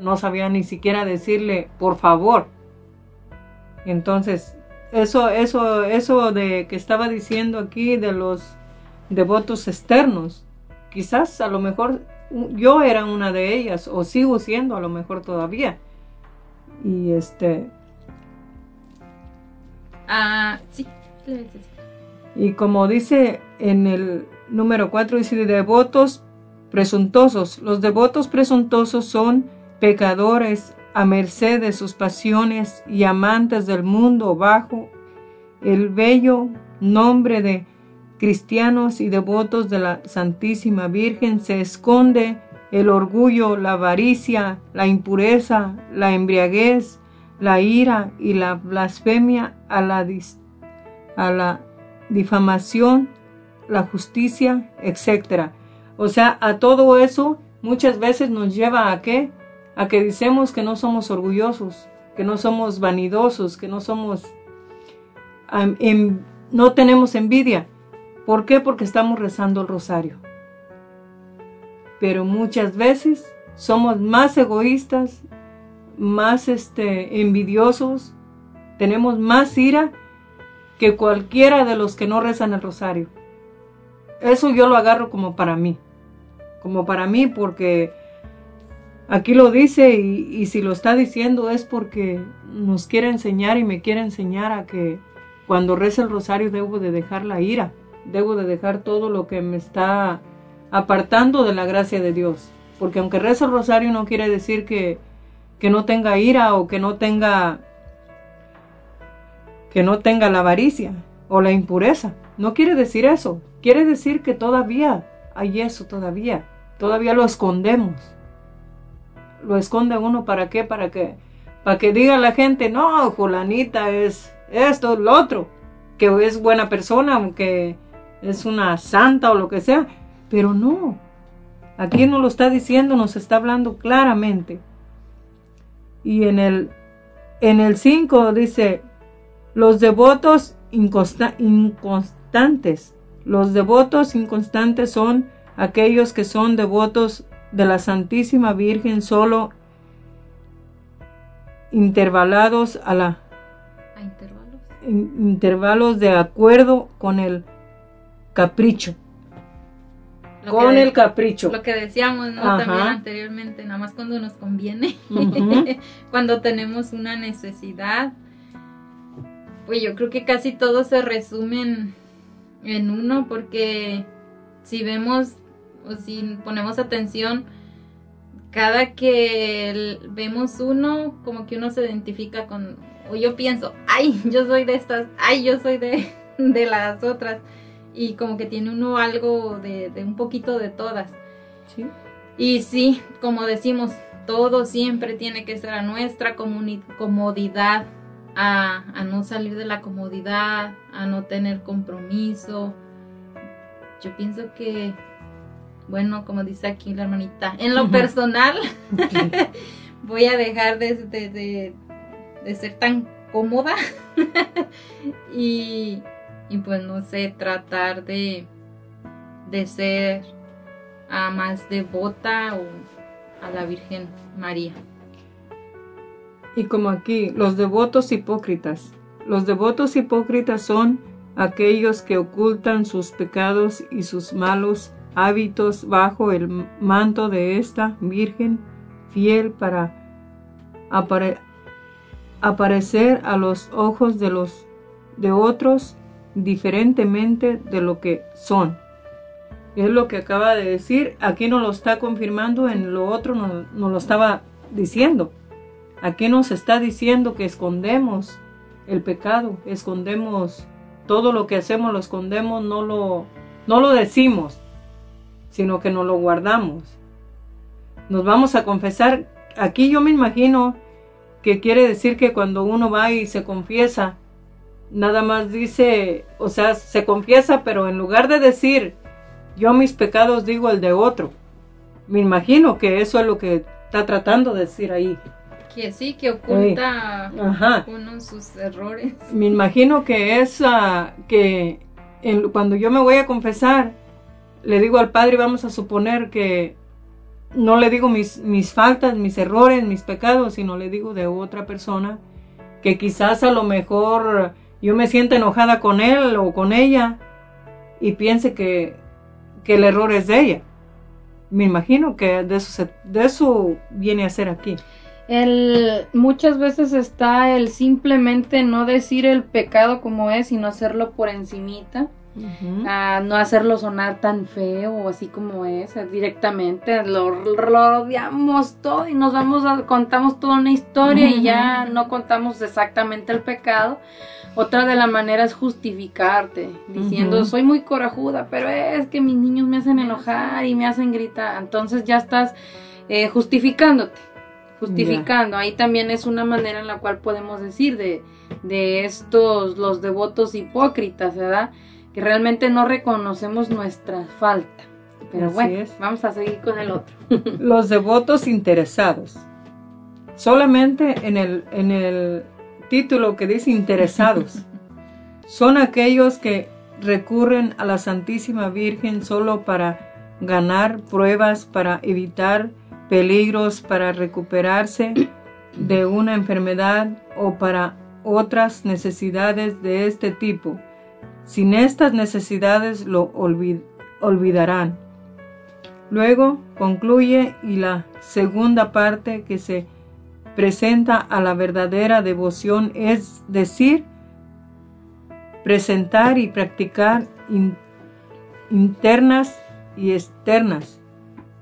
No sabía ni siquiera decirle, por favor. Entonces, eso, eso, eso de que estaba diciendo aquí de los devotos externos, quizás a lo mejor yo era una de ellas, o sigo siendo a lo mejor todavía. Y este, Ah, sí. Y como dice en el número 4, dice de devotos presuntuosos. Los devotos presuntuosos son pecadores a merced de sus pasiones y amantes del mundo bajo el bello nombre de cristianos y devotos de la Santísima Virgen se esconde el orgullo, la avaricia, la impureza, la embriaguez, la ira y la blasfemia a la, a la difamación, la justicia, etc. O sea, a todo eso muchas veces nos lleva a qué? A que decimos que no somos orgullosos, que no somos vanidosos, que no somos, no tenemos envidia. ¿Por qué? Porque estamos rezando el rosario. Pero muchas veces somos más egoístas, más este, envidiosos, tenemos más ira que cualquiera de los que no rezan el rosario. Eso yo lo agarro como para mí. como para mí, porque aquí lo dice y, y si lo está diciendo es porque nos quiere enseñar y me quiere enseñar a que cuando reza el rosario debo de dejar la ira, debo de dejar todo lo que me está apartando de la gracia de Dios. Porque aunque rezo el rosario no quiere decir que, que no tenga ira o que no tenga que no tenga la avaricia o la impureza. No quiere decir eso. Quiere decir que todavía hay eso, todavía. Todavía lo escondemos. Lo esconde uno para qué? Para que, para que diga la gente, no, Julanita es esto, lo otro. Que es buena persona, aunque es una santa o lo que sea. Pero no. Aquí no lo está diciendo, nos está hablando claramente. Y en el en el 5 dice, los devotos inconsta- inconstantes. Los devotos inconstantes son aquellos que son devotos de la Santísima Virgen solo intervalados a la A intervalos. in- intervalos de acuerdo con el capricho. Lo con el capricho. Lo que decíamos, ¿no? Ajá. También anteriormente, nada más cuando nos conviene. (laughs) Cuando tenemos una necesidad. Pues yo creo que casi todo se resume en, en uno, porque si vemos o si ponemos atención, cada que el- vemos uno, como que uno se identifica con, o yo pienso, ay, yo soy de estas, ay, yo soy de, (laughs) de las otras, y como que tiene uno algo de, de un poquito de todas. Sí. Y sí, como decimos, todo siempre tiene que ser a nuestra comodidad, a, a no salir de la comodidad, a no tener compromiso. Yo pienso que, bueno, como dice aquí la hermanita, en lo (laughs) personal (laughs) voy a dejar de, de- de- de ser tan cómoda (laughs) y, y pues no sé, tratar de, de ser a más devota o a la Virgen María. Y como aquí, los devotos hipócritas. Los devotos hipócritas son aquellos que ocultan sus pecados y sus malos hábitos bajo el manto de esta Virgen fiel para apare- aparecer a los ojos de los de otros diferentemente de lo que son. Es lo que acaba de decir, aquí nos lo está confirmando, en lo otro nos, nos lo estaba diciendo. Aquí nos está diciendo que escondemos el pecado, escondemos todo lo que hacemos, lo escondemos, no lo, no lo decimos, sino que nos lo guardamos. Nos vamos a confesar. Aquí yo me imagino que quiere decir que cuando uno va y se confiesa, nada más dice, o sea, se confiesa, pero en lugar de decir yo mis pecados digo el de otro. Me imagino que eso es lo que está tratando de decir ahí. Que sí, que oculta Ajá. uno sus errores. Me imagino que es ah, que en- cuando yo me voy a confesar, le digo al Padre, vamos a suponer que no le digo mis, mis faltas, mis errores, mis pecados, sino le digo de otra persona que quizás a lo mejor yo me sienta enojada con él o con ella y piense que, que el error es de ella. Me imagino que de eso, se- de eso viene a ser aquí. El, muchas veces está el simplemente no decir el pecado como es, sino hacerlo por encimita. a no hacerlo sonar tan feo o así como es, eh, directamente lo rodeamos todo y nos vamos a, contamos toda una historia y ya no contamos exactamente el pecado. Otra de las maneras es justificarte, diciendo soy muy corajuda, pero es que mis niños me hacen enojar y me hacen gritar. Entonces ya estás eh, justificándote, justificando. Ahí también es una manera en la cual podemos decir de, de estos, los devotos hipócritas, ¿verdad? Que realmente no reconocemos nuestra falta. Pero Así bueno, es. vamos a seguir con el otro. Los devotos interesados. Solamente en el, en el título que dice interesados. Son aquellos que recurren a la Santísima Virgen solo para ganar pruebas, para evitar peligros, para recuperarse de una enfermedad o para otras necesidades de este tipo. Sin estas necesidades lo olvid- olvidarán. Luego concluye y la segunda parte que se presenta a la verdadera devoción, es decir, presentar y practicar in- internas y externas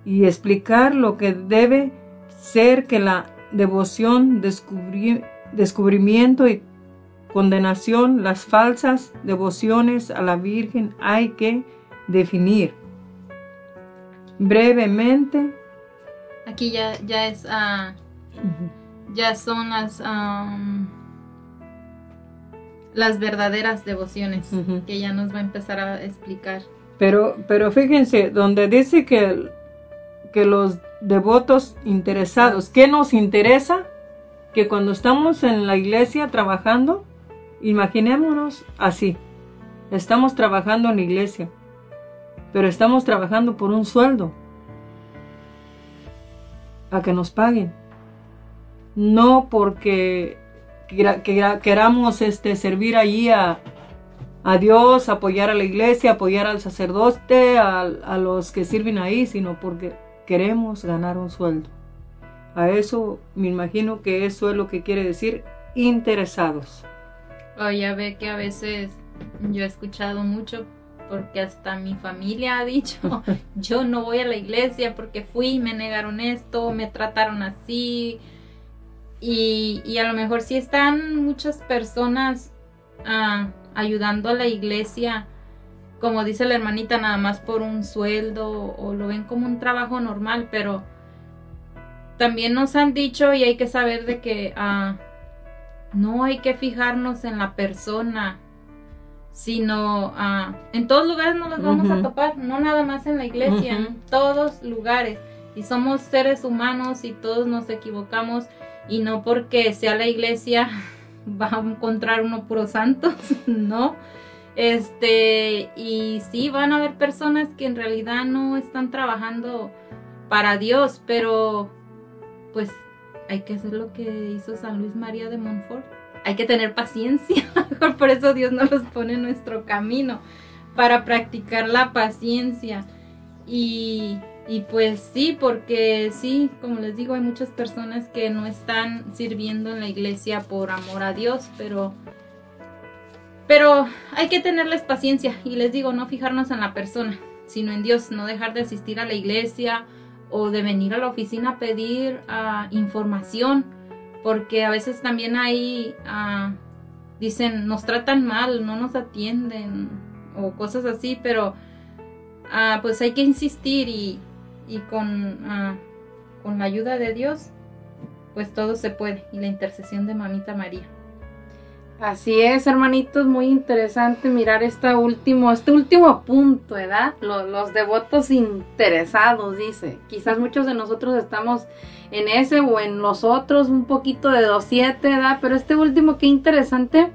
y explicar lo que debe ser que la devoción, descubri- descubrimiento y condenación, las falsas devociones a la Virgen hay que definir. Brevemente, Aquí ya, ya es, ah, ya son las, am, las verdaderas devociones que ya nos va a empezar a explicar. Pero, pero fíjense, donde dice que, que los devotos interesados, ¿qué nos interesa? Que cuando estamos en la iglesia trabajando, imaginémonos así, estamos trabajando en la iglesia, pero estamos trabajando por un sueldo, a que nos paguen, no porque quera- quera- queramos este, servir allí a, a Dios, apoyar a la iglesia, apoyar al sacerdote, a, a los que sirven ahí, sino porque queremos ganar un sueldo. A eso me imagino que eso es lo que quiere decir interesados. O ya ve que a veces yo he escuchado mucho porque hasta mi familia ha dicho, (laughs) yo no voy a la iglesia porque fui, me negaron esto, me trataron así. Y, y a lo mejor sí están muchas personas ah, ayudando a la iglesia, como dice la hermanita, nada más por un sueldo o lo ven como un trabajo normal, pero también nos han dicho y hay que saber de que ah, no hay que fijarnos en la persona, sino ah, en todos lugares nos las vamos a topar, no nada más en la iglesia, en todos lugares. Y somos seres humanos y todos nos equivocamos y no porque sea la iglesia (laughs) va a encontrar uno puros santos, (laughs) no. Este, y sí van a haber personas que en realidad no están trabajando para Dios, pero pues hay que hacer lo que hizo San Luis María de Montfort. Hay que tener paciencia, (laughs) por eso Dios nos los pone en nuestro camino, para practicar la paciencia. Y, y pues sí, porque sí, como les digo, hay muchas personas que no están sirviendo en la iglesia por amor a Dios, pero pero hay que tenerles paciencia. Y les digo, no fijarnos en la persona, sino en Dios, no dejar de asistir a la iglesia o de venir a la oficina a pedir ah, información, porque a veces también hay, ah, dicen, nos tratan mal, no nos atienden o cosas así, pero ah, pues hay que insistir y, y con, ah, con la ayuda de Dios, pues todo se puede y la intercesión de Mamita María. Así es, hermanitos, muy interesante mirar este último, este último punto, ¿verdad? Lo- Los, devotos interesados, dice. Quizás muchos de nosotros estamos en ese o en los otros, un poquito de los siete, ¿verdad? Pero este último, qué interesante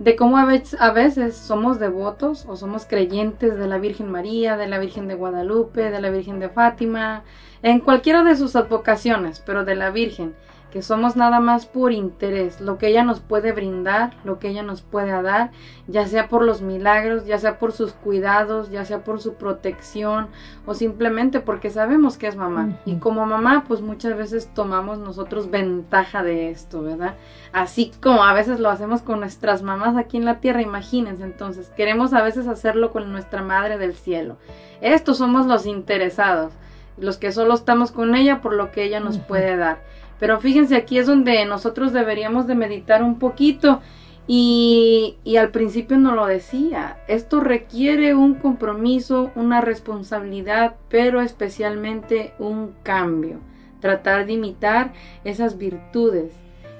de cómo a veces, somos devotos o somos creyentes de la Virgen María, de la Virgen de Guadalupe, de la Virgen de Fátima, en cualquiera de sus advocaciones, pero de la Virgen que somos nada más por interés, lo que ella nos puede brindar, lo que ella nos puede dar, ya sea por los milagros, ya sea por sus cuidados, ya sea por su protección o simplemente porque sabemos que es mamá. Y como mamá, pues muchas veces tomamos nosotros ventaja de esto, ¿verdad? Así como a veces lo hacemos con nuestras mamás aquí en la tierra, imagínense entonces, queremos a veces hacerlo con nuestra madre del cielo. Estos somos los interesados, los que solo estamos con ella por lo que ella nos puede dar. Pero fíjense, aquí es donde nosotros deberíamos de meditar un poquito. Y, y al principio no lo decía. Esto requiere un compromiso, una responsabilidad, pero especialmente un cambio. Tratar de imitar esas virtudes,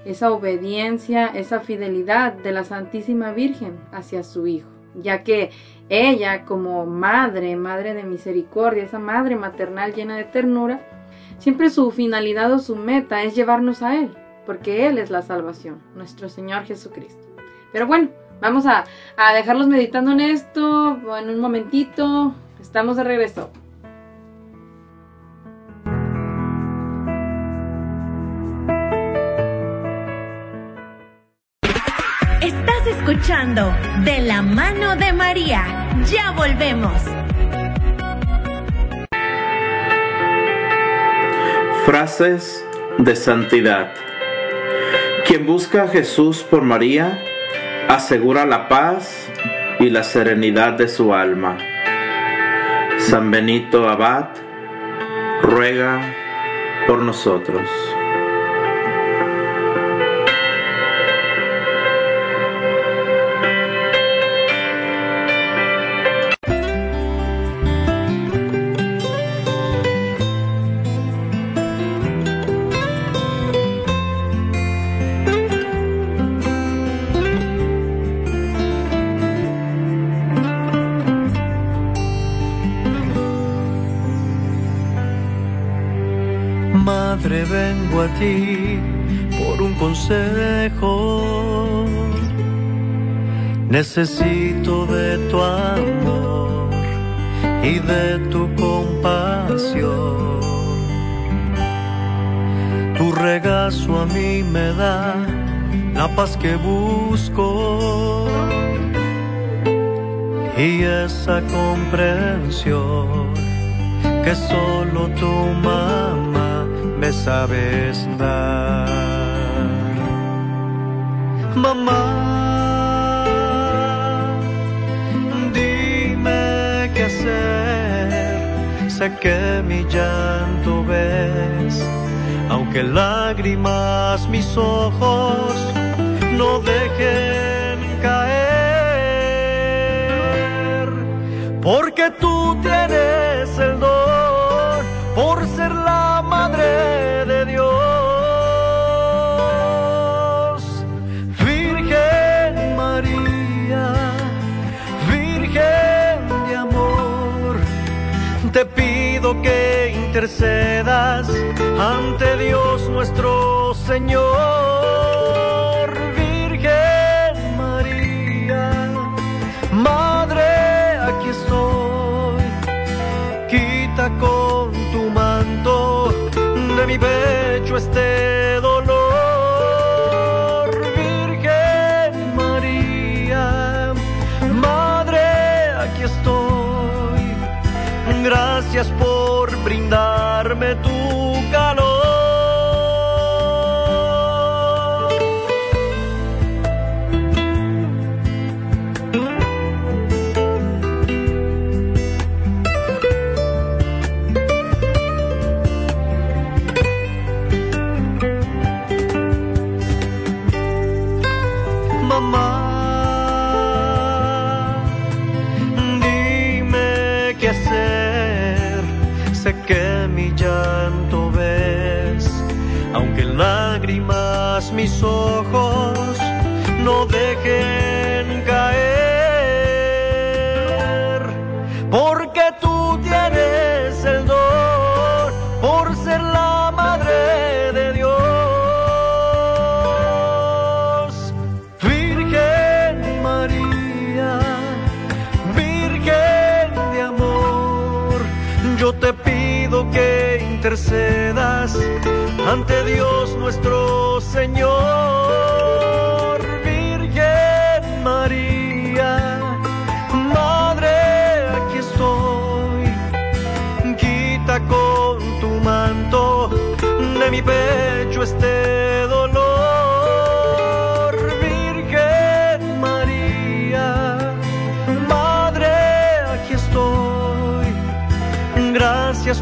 esa obediencia, esa fidelidad de la Santísima Virgen hacia su Hijo. Ya que ella como madre, madre de misericordia, esa madre maternal llena de ternura, Siempre su finalidad o su meta es llevarnos a Él, porque Él es la salvación, nuestro Señor Jesucristo. Pero bueno, vamos a, dejarlos meditando en esto en un momentito. Estamos de regreso. Estás escuchando De la mano de María. Ya volvemos. Frases de santidad. Quien busca a Jesús por María asegura la paz y la serenidad de su alma. San Benito Abad ruega por nosotros. Consejo. Necesito de tu amor y de tu compasión. Tu regazo a mí me da la paz que busco y esa comprensión que solo tu mamá me sabes dar. Mamá, dime qué hacer, sé que mi llanto ves, aunque lágrimas mis ojos no dejen caer, porque tú tienes el don por ser la intercedas ante Dios nuestro Señor. Virgen María, Madre, aquí estoy quita con tu manto de mi pecho este tu lágrimas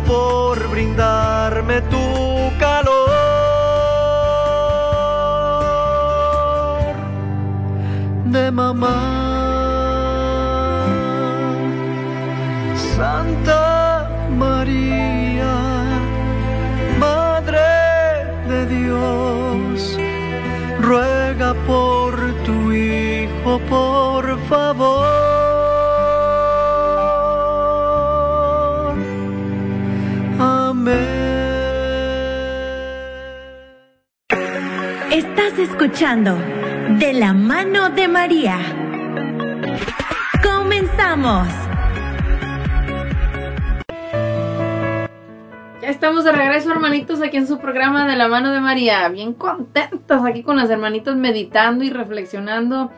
por brindarme tu calor de mamá. Santa María, Madre de Dios, ruega por tu Hijo, por favor. Escuchando De la mano de María. Comenzamos. Ya estamos de regreso, hermanitos, aquí en su programa de la mano de María. Bien contentos aquí con las hermanitas meditando y reflexionando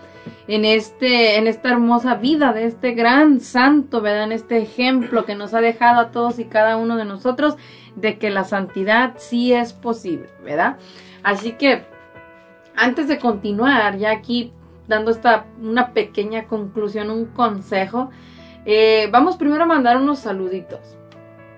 en este, en esta hermosa vida de este gran santo, ¿verdad? En este ejemplo que nos ha dejado a todos y cada uno de nosotros de que la santidad sí es posible, ¿verdad? Así que antes de continuar, ya aquí dando esta una pequeña conclusión, un consejo, eh, vamos primero a mandar unos saluditos.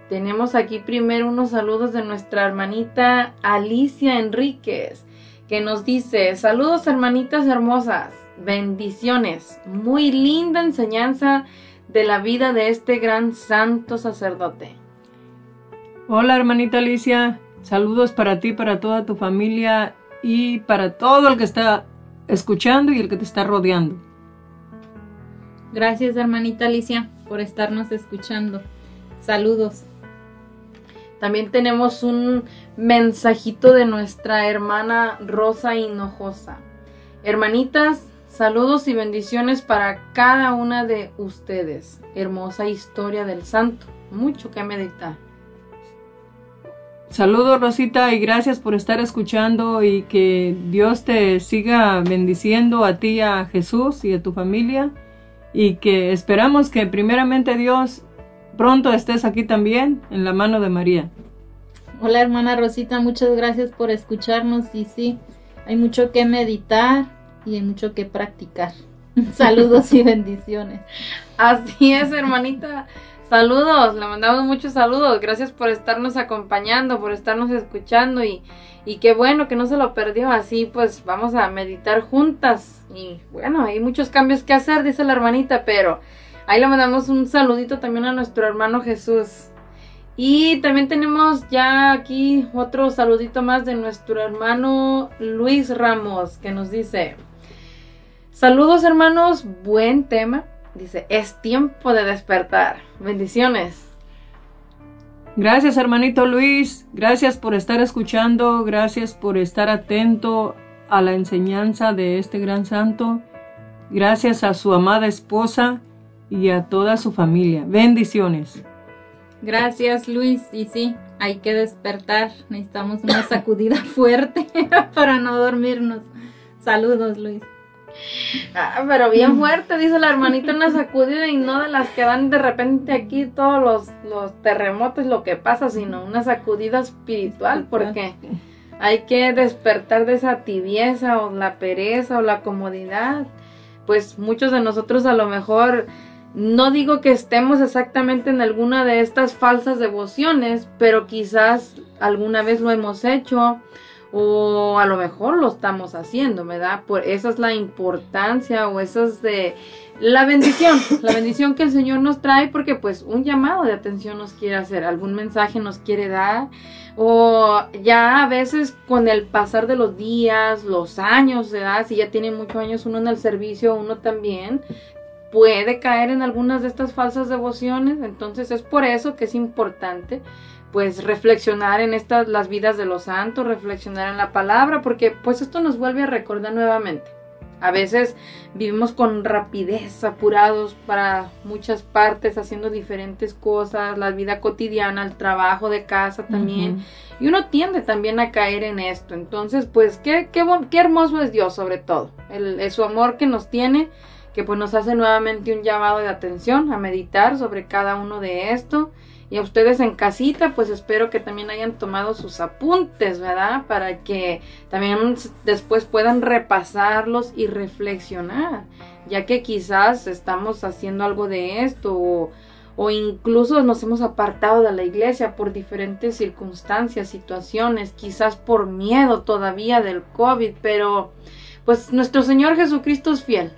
Tenemos aquí primero unos saludos de nuestra hermanita Alicia Enríquez, que nos dice, saludos hermanitas hermosas, bendiciones, muy linda enseñanza de la vida de este gran santo sacerdote. Hola hermanita Alicia, saludos para ti, para toda tu familia y para todo el que está escuchando y el que te está rodeando. Gracias, hermanita Alicia, por estarnos escuchando. Saludos. También tenemos un mensajito de nuestra hermana Rosa Hinojosa. Hermanitas, saludos y bendiciones para cada una de ustedes. Hermosa historia del santo. Mucho que meditar. Saludos Rosita y gracias por estar escuchando y que Dios te siga bendiciendo a ti, a Jesús y a tu familia y que esperamos que primeramente Dios pronto estés aquí también en la mano de María. Hola hermana Rosita, muchas gracias por escucharnos y sí, hay mucho que meditar y hay mucho que practicar. (laughs) Saludos y (laughs) bendiciones. Así es, hermanita. Saludos, le mandamos muchos saludos. Gracias por estarnos acompañando, por estarnos escuchando y, y qué bueno que no se lo perdió. Así pues vamos a meditar juntas. Y bueno, hay muchos cambios que hacer, dice la hermanita, pero ahí le mandamos un saludito también a nuestro hermano Jesús. Y también tenemos ya aquí otro saludito más de nuestro hermano Luis Ramos que nos dice, saludos hermanos, buen tema. Dice, es tiempo de despertar. Bendiciones. Gracias hermanito Luis, gracias por estar escuchando, gracias por estar atento a la enseñanza de este gran santo, gracias a su amada esposa y a toda su familia. Bendiciones. Gracias Luis, y sí, hay que despertar, necesitamos una sacudida (laughs) fuerte (laughs) para no dormirnos. Saludos Luis. Ah, pero bien fuerte, dice la hermanita, una sacudida y no de las que dan de repente aquí todos los, los terremotos, lo que pasa, sino una sacudida espiritual, porque hay que despertar de esa tibieza o la pereza o la comodidad. Pues muchos de nosotros a lo mejor, no digo que estemos exactamente en alguna de estas falsas devociones, pero quizás alguna vez lo hemos hecho o a lo mejor lo estamos haciendo, ¿verdad? Por esa es la importancia o esa es de la bendición, la (coughs) bendición que el Señor nos trae porque pues un llamado de atención nos quiere hacer, algún mensaje nos quiere dar o ya a veces con el pasar de los días, los años, ¿verdad? Si ya tiene muchos años uno en el servicio, uno también puede caer en algunas de estas falsas devociones, entonces es por eso que es importante pues reflexionar en estas las vidas de los santos, reflexionar en la palabra, porque pues esto nos vuelve a recordar nuevamente. A veces vivimos con rapidez, apurados para muchas partes, haciendo diferentes cosas, la vida cotidiana, el trabajo de casa también. Y uno tiende también a caer en esto. Entonces, pues, qué, qué, qué hermoso es Dios sobre todo. El, el, su amor que nos tiene, que pues nos hace nuevamente un llamado de atención a meditar sobre cada uno de esto y a ustedes en casita, pues espero que también hayan tomado sus apuntes, ¿verdad? Para que también después puedan repasarlos y reflexionar, ya que quizás estamos haciendo algo de esto o, o incluso nos hemos apartado de la iglesia por diferentes circunstancias, situaciones, quizás por miedo todavía del COVID, pero pues nuestro Señor Jesucristo es fiel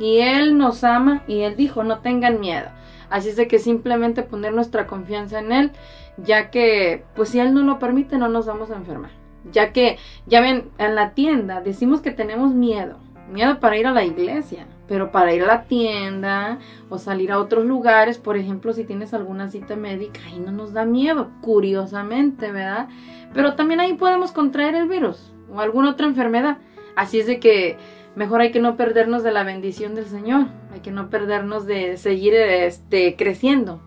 y Él nos ama y Él dijo, no tengan miedo. Así es de que simplemente poner nuestra confianza en Él, ya que, pues si Él no lo permite, no nos vamos a enfermar. Ya que, ya ven, en la tienda decimos que tenemos miedo, miedo para ir a la iglesia, pero para ir a la tienda o salir a otros lugares, por ejemplo, si tienes alguna cita médica, ahí no nos da miedo, curiosamente, ¿verdad? Pero también ahí podemos contraer el virus o alguna otra enfermedad. Así es de que mejor hay que no perdernos de la bendición del Señor, hay que no perdernos de seguir este, creciendo.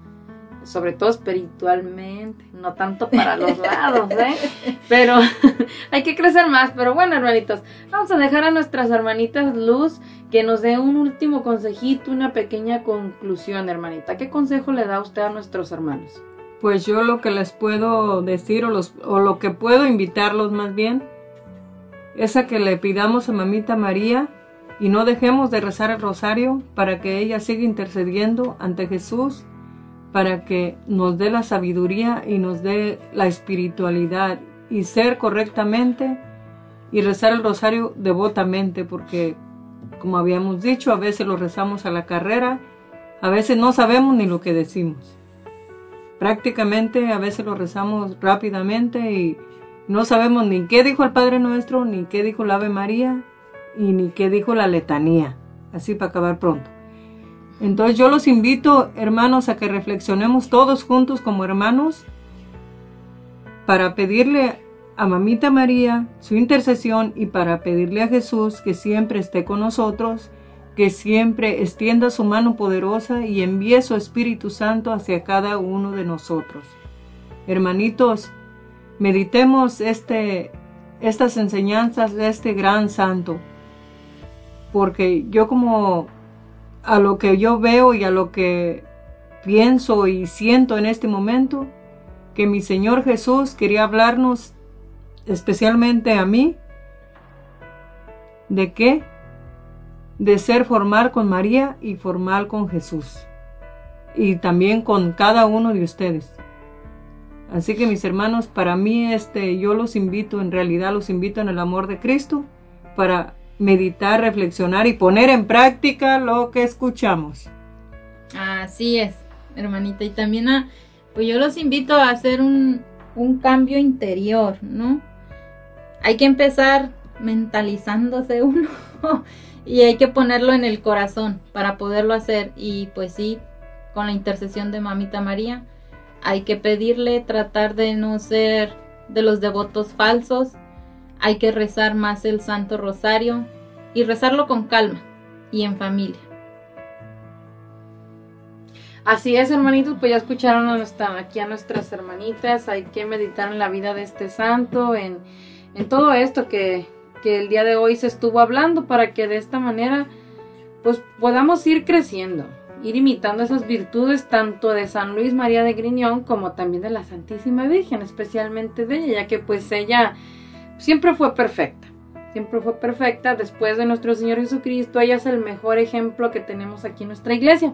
sobre todo espiritualmente, no tanto para los (laughs) lados, ¿eh? Pero (laughs) hay que crecer más. Pero bueno, hermanitos, vamos a dejar a nuestras hermanitas Luz que nos dé un último consejito, una pequeña conclusión, hermanita. ¿Qué consejo le da usted a nuestros hermanos? Pues yo lo que les puedo decir o, los, o lo que puedo invitarlos más bien es a que le pidamos a mamita María y no dejemos de rezar el rosario para que ella siga intercediendo ante Jesús, para que nos dé la sabiduría y nos dé la espiritualidad y ser correctamente y rezar el rosario devotamente, porque como habíamos dicho, a veces lo rezamos a la carrera, a veces no sabemos ni lo que decimos. Prácticamente a veces lo rezamos rápidamente y no sabemos ni qué dijo el Padre Nuestro, ni qué dijo la Ave María, y ni qué dijo la letanía. Así para acabar pronto. Entonces yo los invito, hermanos, a que reflexionemos todos juntos como hermanos para pedirle a Mamita María su intercesión y para pedirle a Jesús que siempre esté con nosotros, que siempre extienda su mano poderosa y envíe su Espíritu Santo hacia cada uno de nosotros. Hermanitos, meditemos este, estas enseñanzas de este gran santo, porque yo como a lo que yo veo y a lo que pienso y siento en este momento, que mi Señor Jesús quería hablarnos especialmente a mí, ¿de qué? De ser formar con María y formar con Jesús. Y también con cada uno de ustedes. Así que mis hermanos, para mí este yo los invito, en realidad los invito en el amor de Cristo para meditar, reflexionar y poner en práctica lo que escuchamos. Así es, hermanita. Y también a, pues yo los invito a hacer un, un cambio interior, ¿no? Hay que empezar mentalizándose (laughs) uno y hay que ponerlo en el corazón para poderlo hacer. Y pues sí, con la intercesión de Mamita María, hay que pedirle tratar de no ser de los devotos falsos, hay que rezar más el Santo Rosario y rezarlo con calma y en familia. Así es, hermanitos, pues ya escucharon a aquí a nuestras hermanitas, hay que meditar en la vida de este santo, en, en todo esto que, que el día de hoy se estuvo hablando, para que de esta manera pues podamos ir creciendo, ir imitando esas virtudes tanto de San Luis María de Griñón como también de la Santísima Virgen, especialmente de ella, ya que pues ella siempre fue perfecta, siempre fue perfecta. Después de nuestro Señor Jesucristo, ella es el mejor ejemplo que tenemos aquí en nuestra iglesia.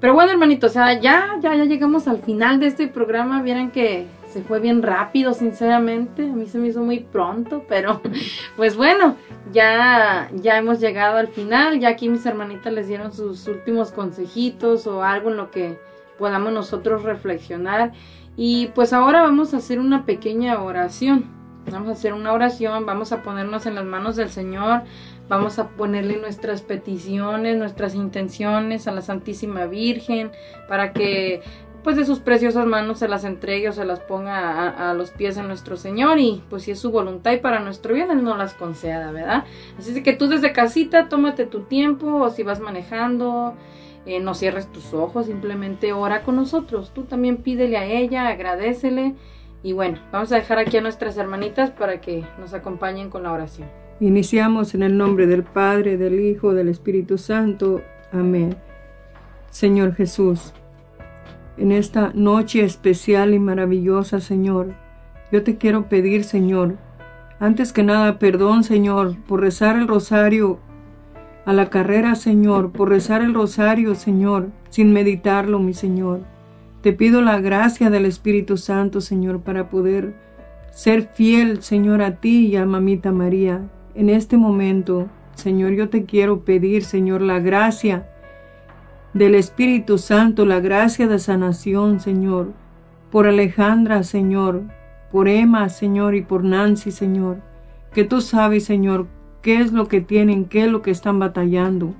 Pero bueno, hermanitos, o sea, ya, ya, ya llegamos al final de este programa. Vieran que se fue bien rápido, sinceramente. A mí se me hizo muy pronto, pero (laughs) pues bueno, ya, ya hemos llegado al final. Ya aquí mis hermanitas les dieron sus últimos consejitos o algo en lo que podamos nosotros reflexionar. Y pues ahora vamos a hacer una pequeña oración. Vamos a hacer una oración, vamos a ponernos en las manos del Señor, vamos a ponerle nuestras peticiones, nuestras intenciones a la Santísima Virgen, para que pues de sus preciosas manos se las entregue o se las ponga a, los pies de nuestro Señor y pues si es su voluntad y para nuestro bien Él no las conceda, ¿verdad? Así que tú desde casita tómate tu tiempo o si vas manejando, eh, no cierres tus ojos, simplemente ora con nosotros, tú también pídele a ella, agradecele y bueno, vamos a dejar aquí a nuestras hermanitas para que nos acompañen con la oración. Iniciamos en el nombre del Padre, del Hijo, del Espíritu Santo. Amén. Señor Jesús, en esta noche especial y maravillosa, Señor, yo te quiero pedir, Señor, antes que nada, perdón, Señor, por rezar el rosario a la carrera, Señor, por rezar el rosario, Señor, sin meditarlo, mi Señor. Te pido la gracia del Espíritu Santo, Señor, para poder ser fiel, Señor, a ti y a Mamita María. En este momento, Señor, yo te quiero pedir, Señor, la gracia del Espíritu Santo, la gracia de sanación, Señor, por Alejandra, Señor, por Emma, Señor, y por Nancy, Señor, que tú sabes, Señor, qué es lo que tienen, qué es lo que están batallando.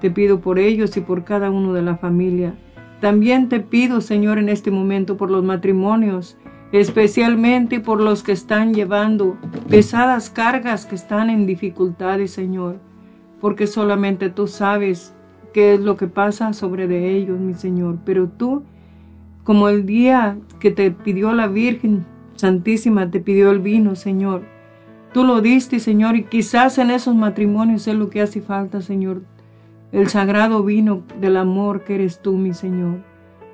Te pido por ellos y por cada uno de la familia. También te pido, Señor, en este momento por los matrimonios, especialmente por los que están llevando pesadas cargas que están en dificultades, Señor, porque solamente tú sabes qué es lo que pasa sobre de ellos, mi Señor, pero tú como el día que te pidió la Virgen Santísima, te pidió el vino, Señor. Tú lo diste, Señor, y quizás en esos matrimonios es lo que hace falta, Señor. El sagrado vino del amor que eres tú, mi Señor.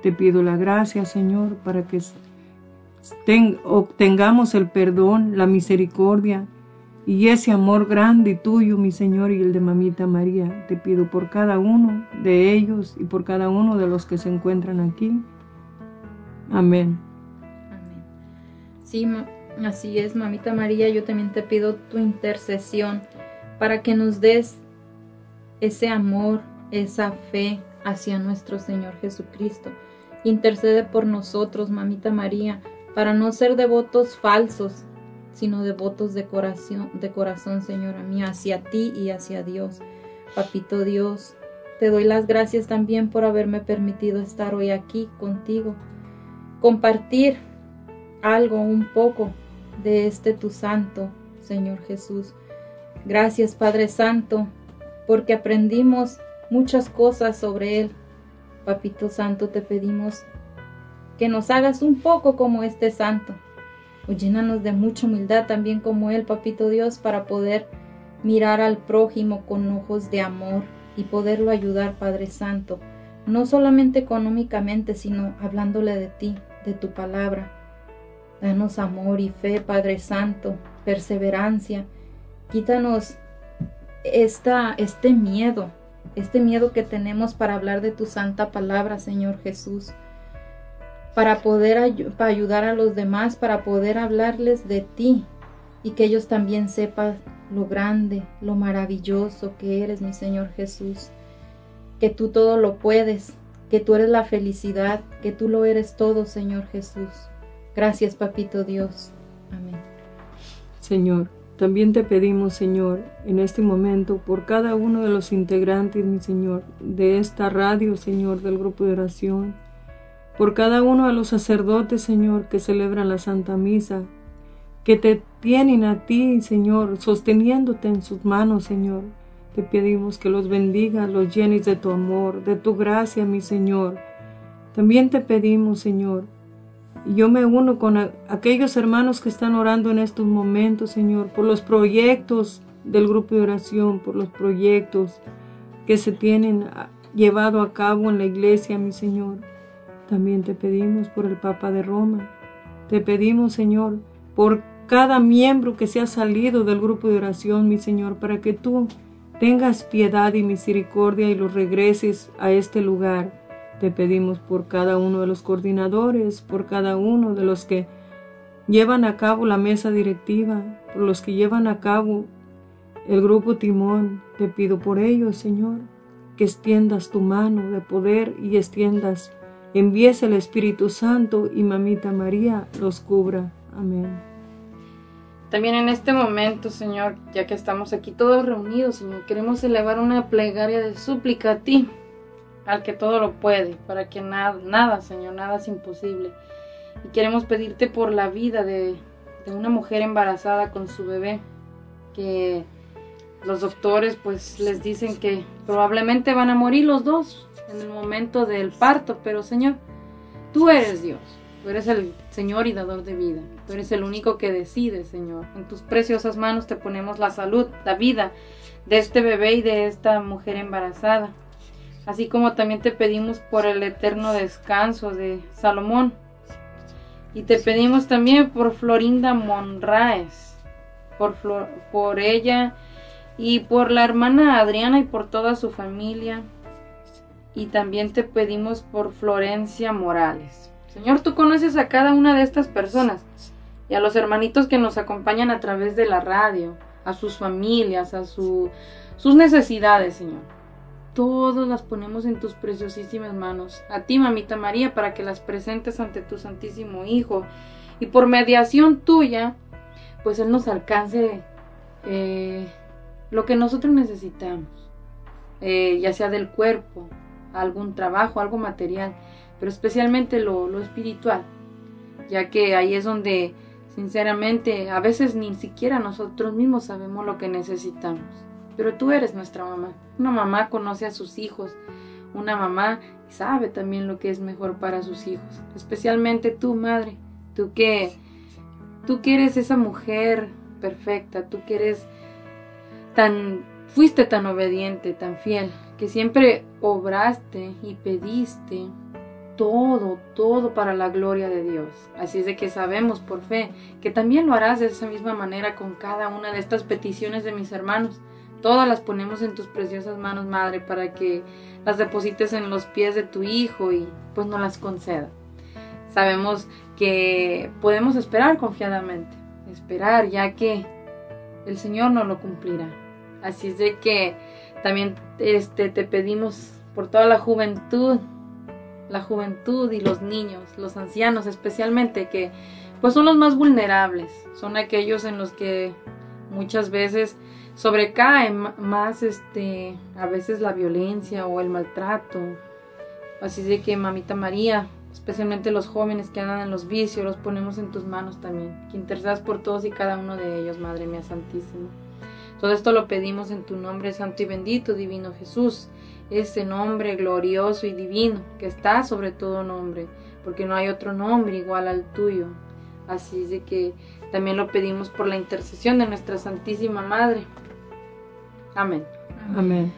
Te pido la gracia, Señor, para que ten- obtengamos el perdón, la misericordia y ese amor grande tuyo, mi Señor, y el de Mamita María. Te pido por cada uno de ellos y por cada uno de los que se encuentran aquí. Amén. Amén. Sí, así es, mamita María, yo también te pido tu intercesión para que nos des ese amor, esa fe hacia nuestro Señor Jesucristo. Intercede por nosotros, mamita María, para no ser devotos falsos, sino devotos de corazón, de corazón, Señora mía, hacia ti y hacia Dios. Papito Dios, te doy las gracias también por haberme permitido estar hoy aquí contigo, compartir algo, un poco de este tu santo, Señor Jesús. Gracias, Padre Santo, porque aprendimos muchas cosas sobre Él. Papito Santo, te pedimos que nos hagas un poco como este santo. O llénanos de mucha humildad también como Él, Papito Dios, para poder mirar al prójimo con ojos de amor y poderlo ayudar, Padre Santo, no solamente económicamente, sino hablándole de ti, de tu palabra. Danos amor y fe, Padre Santo, perseverancia. Quítanos esta, este miedo, este miedo que tenemos para hablar de tu santa palabra, Señor Jesús, para poder ayu- para ayudar a los demás, para poder hablarles de ti y que ellos también sepan lo grande, lo maravilloso que eres, mi Señor Jesús, que tú todo lo puedes, que tú eres la felicidad, que tú lo eres todo, Señor Jesús. Gracias, Papito Dios. Amén. Señor, también te pedimos, Señor, en este momento, por cada uno de los integrantes, mi Señor, de esta radio, Señor, del grupo de oración, por cada uno de los sacerdotes, Señor, que celebran la Santa Misa, que te tienen a ti, Señor, sosteniéndote en sus manos, Señor. Te pedimos que los bendigas, los llenes de tu amor, de tu gracia, mi Señor. También te pedimos, Señor, y yo me uno con aquellos hermanos que están orando en estos momentos, Señor, por los proyectos del grupo de oración, por los proyectos que se tienen llevado a cabo en la iglesia, mi Señor. También te pedimos por el Papa de Roma. Te pedimos, Señor, por cada miembro que se ha salido del grupo de oración, mi Señor, para que tú tengas piedad y misericordia y los regreses a este lugar. Te pedimos por cada uno de los coordinadores, por cada uno de los que llevan a cabo la mesa directiva, por los que llevan a cabo el grupo Timón. Te pido por ellos, Señor, que extiendas tu mano de poder y extiendas, envíes el Espíritu Santo y Mamita María los cubra. Amén. También en este momento, Señor, ya que estamos aquí todos reunidos, Señor, queremos elevar una plegaria de súplica a ti, al que todo lo puede, para que nada, nada, Señor, nada es imposible. Y queremos pedirte por la vida de, de una mujer embarazada con su bebé, que los doctores pues les dicen que probablemente van a morir los dos en el momento del parto, pero Señor, tú eres Dios. Tú eres el Señor y dador de vida. Tú eres el único que decide, Señor. En tus preciosas manos te ponemos la salud, la vida de este bebé y de esta mujer embarazada. Así como también te pedimos por el eterno descanso de Salomón. Y te pedimos también por Florinda Monraes, por, por ella y por la hermana Adriana y por toda su familia. Y también te pedimos por Florencia Morales. Señor, tú conoces a cada una de estas personas y a los hermanitos que nos acompañan a través de la radio, a sus familias, a su, sus necesidades, Señor. Todos las ponemos en tus preciosísimas manos. A ti, mamita María, para que las presentes ante tu Santísimo Hijo. Y por mediación tuya, pues Él nos alcance eh, lo que nosotros necesitamos. Eh, ya sea del cuerpo, algún trabajo, algo material pero especialmente lo, lo espiritual, ya que ahí es donde sinceramente a veces ni siquiera nosotros mismos sabemos lo que necesitamos. Pero tú eres nuestra mamá. Una mamá conoce a sus hijos, una mamá sabe también lo que es mejor para sus hijos. Especialmente tú, madre, tú que, tú que eres esa mujer perfecta, tú que eres tan, fuiste tan obediente, tan fiel, que siempre obraste y pediste todo, todo para la gloria de Dios. Así es de que sabemos por fe que también lo harás de esa misma manera con cada una de estas peticiones de mis hermanos. Todas las ponemos en tus preciosas manos, Madre, para que las deposites en los pies de tu Hijo y pues no las conceda. Sabemos que podemos esperar confiadamente, esperar ya que el Señor nos lo cumplirá. Así es de que también este, te pedimos por toda la juventud la juventud y los niños, los ancianos especialmente, que pues son los más vulnerables, son aquellos en los que muchas veces sobrecae más este a veces la violencia o el maltrato. Así de que mamita María, especialmente los jóvenes que andan en los vicios, los ponemos en tus manos también. Que intercedas por todos y cada uno de ellos, Madre mía Santísima. Todo esto lo pedimos en tu nombre santo y bendito, divino Jesús ese nombre glorioso y divino que está sobre todo nombre, porque no hay otro nombre igual al tuyo. Así es de que también lo pedimos por la intercesión de nuestra Santísima Madre. Amén. Amén.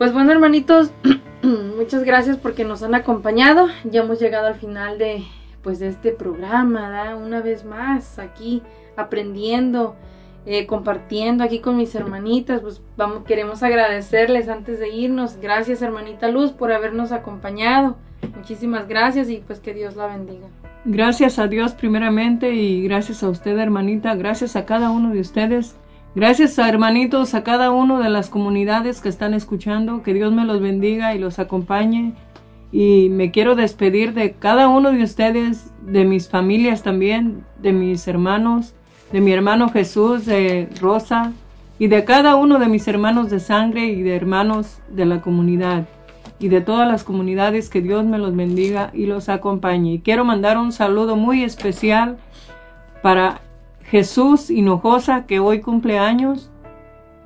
Pues bueno, hermanitos, (clears throat) muchas gracias porque nos han acompañado. Ya hemos llegado al final de pues de este programa, una vez más aquí aprendiendo eh, compartiendo aquí con mis hermanitas. Pues vamos, queremos agradecerles antes de irnos. Gracias, hermanita Luz, por habernos acompañado. Muchísimas gracias y pues que Dios la bendiga. Gracias a Dios primeramente y gracias a usted, hermanita. Gracias a cada uno de ustedes. Gracias hermanitos, a cada uno de las comunidades que están escuchando. Que Dios me los bendiga y los acompañe. Y me quiero despedir de cada uno de ustedes, de mis familias también, de mis hermanos, de mi hermano Jesús, de Rosa y de cada uno de mis hermanos de sangre y de hermanos de la comunidad y de todas las comunidades que Dios me los bendiga y los acompañe. Y quiero mandar un saludo muy especial para Jesús Hinojosa que hoy cumple años.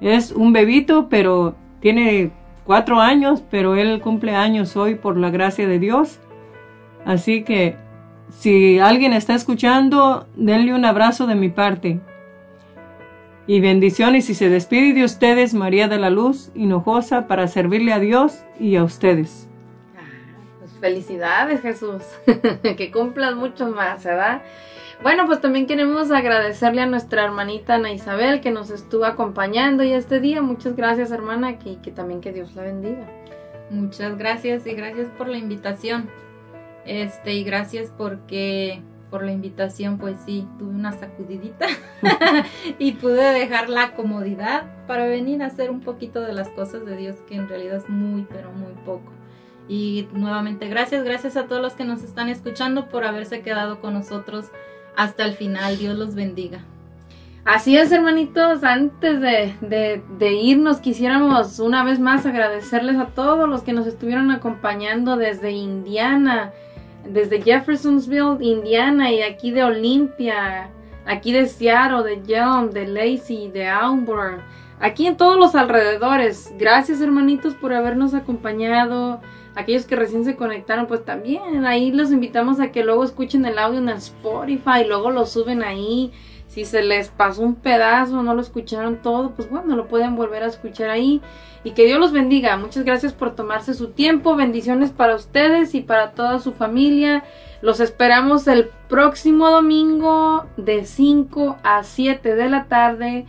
Es un bebito, pero tiene cuatro años, pero él cumple años hoy por la gracia de Dios. Así que si alguien está escuchando, denle un abrazo de mi parte. Y bendiciones y se despide de ustedes María de la Luz Hinojosa para servirle a Dios y a ustedes. Pues felicidades Jesús, (laughs) que cumplas mucho más, ¿verdad? Bueno, pues también queremos agradecerle a nuestra hermanita Ana Isabel que nos estuvo acompañando y este día. Muchas gracias hermana, que, que también que Dios la bendiga. Muchas gracias y gracias por la invitación. Este, y gracias porque por la invitación, pues sí, tuve una sacudidita (laughs) y pude dejar la comodidad para venir a hacer un poquito de las cosas de Dios que en realidad es muy, pero muy poco. Y nuevamente gracias, gracias a todos los que nos están escuchando por haberse quedado con nosotros hasta el final. Dios los bendiga. Así es, hermanitos, antes de, de, irnos quisiéramos una vez más agradecerles a todos los que nos estuvieron acompañando desde Indiana, desde Jeffersonville, Indiana, y aquí de Olympia, aquí de Seattle, de Yelm, de Lacey, de Auburn, aquí en todos los alrededores. Gracias hermanitos por habernos acompañado. Aquellos que recién se conectaron, pues también ahí los invitamos a que luego escuchen el audio en Spotify, luego lo suben ahí. Si se les pasó un pedazo, no lo escucharon todo, pues bueno, lo pueden volver a escuchar ahí. Y que Dios los bendiga. Muchas gracias por tomarse su tiempo. Bendiciones para ustedes y para toda su familia. Los esperamos el próximo domingo de 5 a 7 de la tarde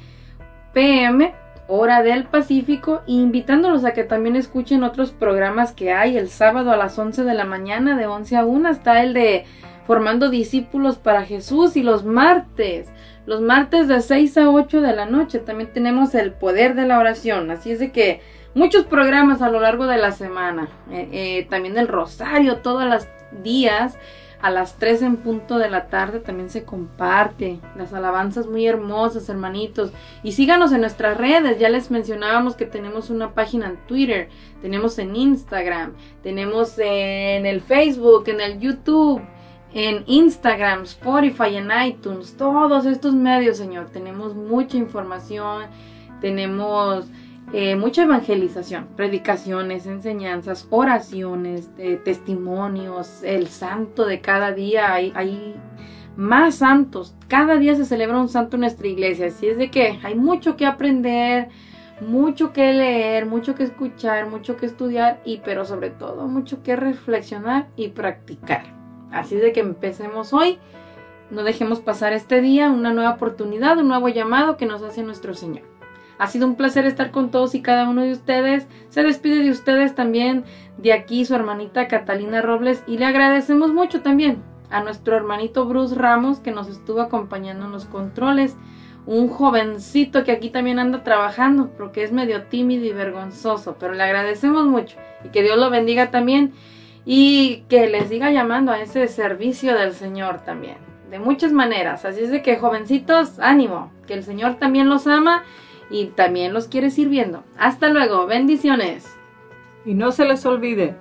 PM, hora del Pacífico, invitándolos a que también escuchen otros programas que hay el sábado a las 11 de la mañana, de 11 a 1, está el de Formando Discípulos para Jesús y los martes los martes de 6 a 8 de la noche también tenemos el poder de la oración. Así es de que muchos programas a lo largo de la semana. Eh, eh, también el rosario todos los días a las 3 en punto de la tarde también se comparte. Las alabanzas muy hermosas, hermanitos. Y síganos en nuestras redes. Ya les mencionábamos que tenemos una página en Twitter, tenemos en Instagram, tenemos en el Facebook, en el YouTube en Instagram, Spotify, en iTunes, todos estos medios, Señor. Tenemos mucha información, tenemos eh, mucha evangelización, predicaciones, enseñanzas, oraciones, eh, testimonios, el santo de cada día, hay, más santos, cada día se celebra un santo en nuestra iglesia, así es de que hay mucho que aprender, mucho que leer, mucho que escuchar, mucho que estudiar y pero sobre todo mucho que reflexionar y practicar. Así es de que empecemos hoy, no dejemos pasar este día, una nueva oportunidad, un nuevo llamado que nos hace nuestro Señor. Ha sido un placer estar con todos y cada uno de ustedes. Se despide de ustedes también de aquí su hermanita Catalina Robles y le agradecemos mucho también a nuestro hermanito Bruce Ramos que nos estuvo acompañando en los controles. Un jovencito que aquí también anda trabajando porque es medio tímido y vergonzoso, pero le agradecemos mucho y que Dios lo bendiga también y que les siga llamando a ese servicio del Señor también, de muchas maneras. Así es de que jovencitos, ánimo, que el Señor también los ama y también los quiere sirviendo. Hasta luego, bendiciones. Y no se les olvide,